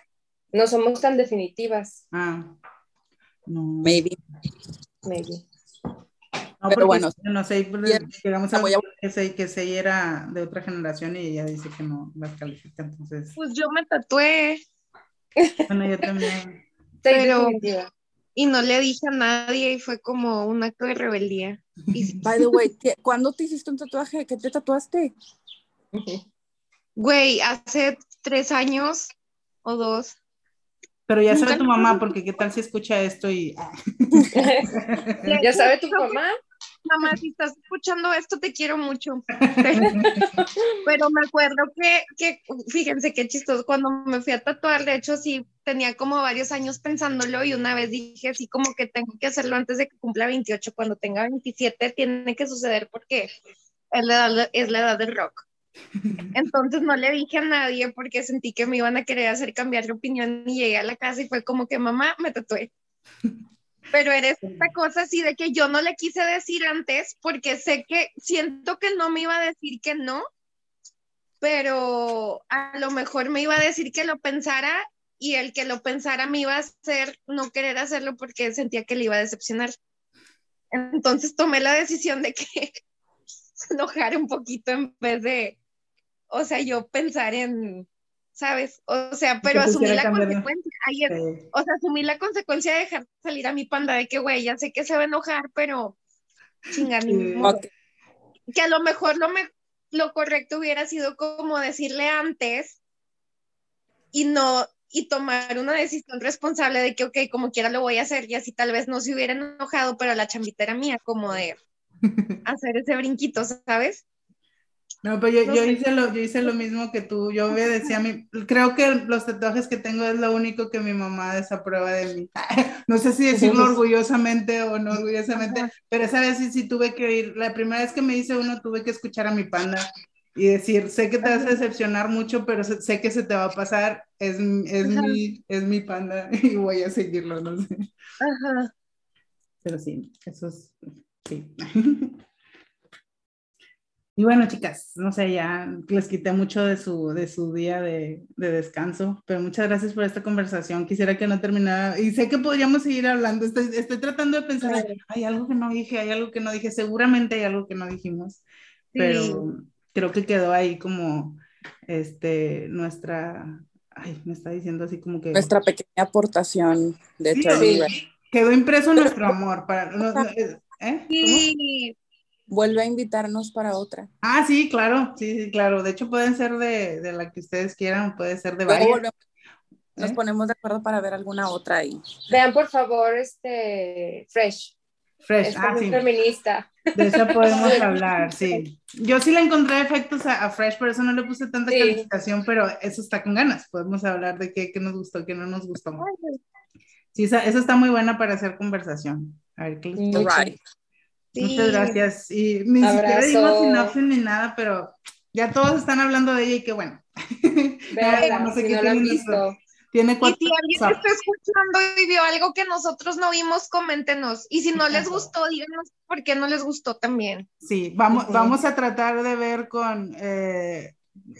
Speaker 3: no somos tan definitivas,
Speaker 1: Ah, no.
Speaker 4: maybe.
Speaker 3: maybe.
Speaker 1: No,
Speaker 4: Pero bueno,
Speaker 1: no sé, pues, llegamos a que se, que se era de otra generación y ella dice que no las califica, entonces,
Speaker 5: Pues yo me tatué
Speaker 1: bueno, yo también.
Speaker 5: Pero- y no le dije a nadie y fue como un acto de rebeldía. Y
Speaker 4: By the way, ¿qué- ¿cuándo te hiciste un tatuaje? ¿Qué te tatuaste?
Speaker 5: Güey, hace tres años o dos.
Speaker 1: Pero ya sabe tu mamá, porque qué tal si escucha esto y... ah,
Speaker 3: ¿Ya sabe tu mamá?
Speaker 5: Mamá, si estás escuchando esto, te quiero mucho. Pero me acuerdo que, que, fíjense qué chistoso, cuando me fui a tatuar, de hecho, sí, tenía como varios años pensándolo y una vez dije así como que tengo que hacerlo antes de que cumpla 28, cuando tenga 27 tiene que suceder porque es la edad, es la edad del rock. Entonces no le dije a nadie porque sentí que me iban a querer hacer cambiar de opinión y llegué a la casa y fue como que mamá me tatué. Pero eres esta cosa así de que yo no le quise decir antes porque sé que siento que no me iba a decir que no, pero a lo mejor me iba a decir que lo pensara y el que lo pensara me iba a hacer no querer hacerlo porque sentía que le iba a decepcionar. Entonces tomé la decisión de que se enojara un poquito en vez de, o sea, yo pensar en, ¿sabes? O sea, pero asumí
Speaker 1: quisiera
Speaker 5: la
Speaker 1: cambiarlo.
Speaker 5: consecuencia.
Speaker 1: Sí.
Speaker 5: o sea, asumí la consecuencia de dejar salir a mi panda de que, güey, ya sé que se va a enojar, pero chinga, ni
Speaker 1: Sí.
Speaker 5: modo.
Speaker 4: Ok.
Speaker 5: Que a lo mejor lo, me, lo correcto hubiera sido como decirle antes y no, y tomar una decisión responsable de que, ok, como quiera lo voy a hacer, y así tal vez no se hubiera enojado, pero la chambita era mía, como de hacer ese brinquito, ¿sabes?
Speaker 1: No, pero yo,
Speaker 5: No
Speaker 1: yo hice lo, yo hice lo mismo que tú. Yo me decía a mí, creo que los tatuajes que tengo es lo único que mi mamá desaprueba de mí. No sé si decirlo orgullosamente o no orgullosamente, pero esa vez sí, sí tuve que ir. La primera vez que me hice uno tuve que escuchar a mi panda y decir, sé que te vas a decepcionar mucho, pero sé, que se te va a pasar. Es, es, mi, es mi panda y voy a seguirlo, no sé.
Speaker 5: Ajá.
Speaker 1: Pero sí, eso es, sí. Y bueno, chicas, no sé, ya les quité mucho de su, de su día de, de descanso, pero muchas gracias por esta conversación. Quisiera que no terminara, y sé que podríamos seguir hablando. Estoy, estoy tratando de pensar,
Speaker 3: Claro.
Speaker 1: hay algo que no dije, hay algo que no dije, seguramente hay algo que no dijimos, pero creo que quedó ahí como, este, nuestra, ay, me está diciendo así como que...
Speaker 4: Nuestra pequeña aportación de
Speaker 1: Sí,
Speaker 3: sí.
Speaker 1: Quedó impreso nuestro amor para... no, no, ¿eh? ¿Cómo?
Speaker 5: Sí,
Speaker 4: Vuelve a invitarnos para otra.
Speaker 1: Ah, sí, claro, sí, sí, claro. De hecho, pueden ser de, de la que ustedes quieran, puede ser de varias.
Speaker 4: volvemos, nos
Speaker 1: ¿Eh?
Speaker 4: ponemos de acuerdo para ver alguna otra ahí.
Speaker 3: Vean por favor este Fresh.
Speaker 1: Fresh,
Speaker 3: Es
Speaker 1: ah,
Speaker 3: muy
Speaker 1: sí,
Speaker 3: feminista.
Speaker 1: de esa podemos hablar, sí. Yo sí le encontré efectos a, a Fresh, por eso no le puse tanta
Speaker 3: Sí.
Speaker 1: calificación, pero eso está con ganas. Podemos hablar de qué, qué nos gustó, qué no nos gustó. Sí, esa, esa está muy buena para hacer conversación. A ver qué les.
Speaker 5: Sí.
Speaker 1: Muchas gracias. Y ni siquiera
Speaker 3: Abrazo.
Speaker 1: dimos sinopsis ni nada, pero ya todos están hablando de ella y qué bueno.
Speaker 3: Veanla,
Speaker 1: No sé
Speaker 3: si
Speaker 1: qué
Speaker 3: no lo han
Speaker 1: tienen
Speaker 3: visto.
Speaker 1: Tiene
Speaker 5: Y
Speaker 1: cuatro.
Speaker 5: si alguien está escuchando y vio algo que nosotros no vimos, coméntenos. Y si no les gustó, díganos por qué no les gustó también.
Speaker 1: Sí, vamos, vamos a tratar de ver con, eh,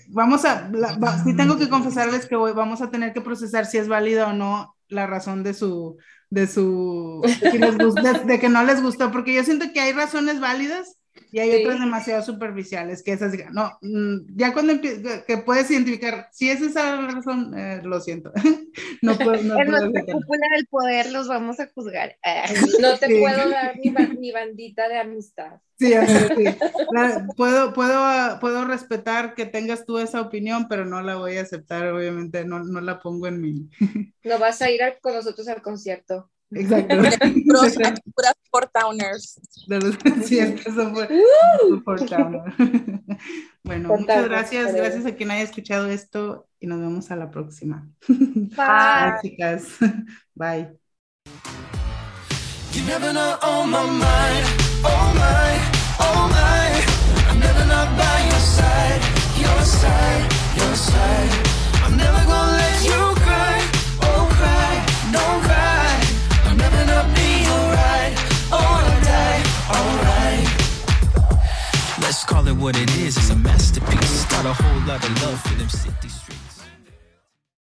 Speaker 1: vamos a, la- va- sí tengo que confesarles que hoy vamos a tener que procesar si es válida o no la razón de su, de su, de que, les de que no les gustó, porque yo siento que hay razones válidas y hay
Speaker 3: Sí.
Speaker 1: otras demasiado superficiales, que esas, no, mm, ya cuando que puedes identificar, si es esa la razón, eh, lo siento, no puedo, no
Speaker 5: En nuestra cúpula del poder los vamos a juzgar. Ah.
Speaker 3: No te
Speaker 1: Sí.
Speaker 3: puedo dar mi, mi bandita de amistad.
Speaker 1: Sí, sí. La- puedo, puedo, puedo respetar que tengas tú esa opinión, pero no la voy a aceptar, obviamente, no, no la pongo en mi...
Speaker 3: No vas a ir a- con nosotros al concierto.
Speaker 1: Exacto.
Speaker 4: Puras Port Towners.
Speaker 1: De los- sí, es que eso fue por Towner. Bueno,
Speaker 3: Por
Speaker 1: muchas gracias, gracias a quien haya escuchado esto y nos vemos a la próxima.
Speaker 5: Bye.
Speaker 1: Bye, chicas. Bye.
Speaker 6: You never know on my mind, oh my, oh my. I'm never not by your side, your side, your side. I'm never gonna Let's call it what it is, it's a masterpiece. Got a whole lot of love for them cities.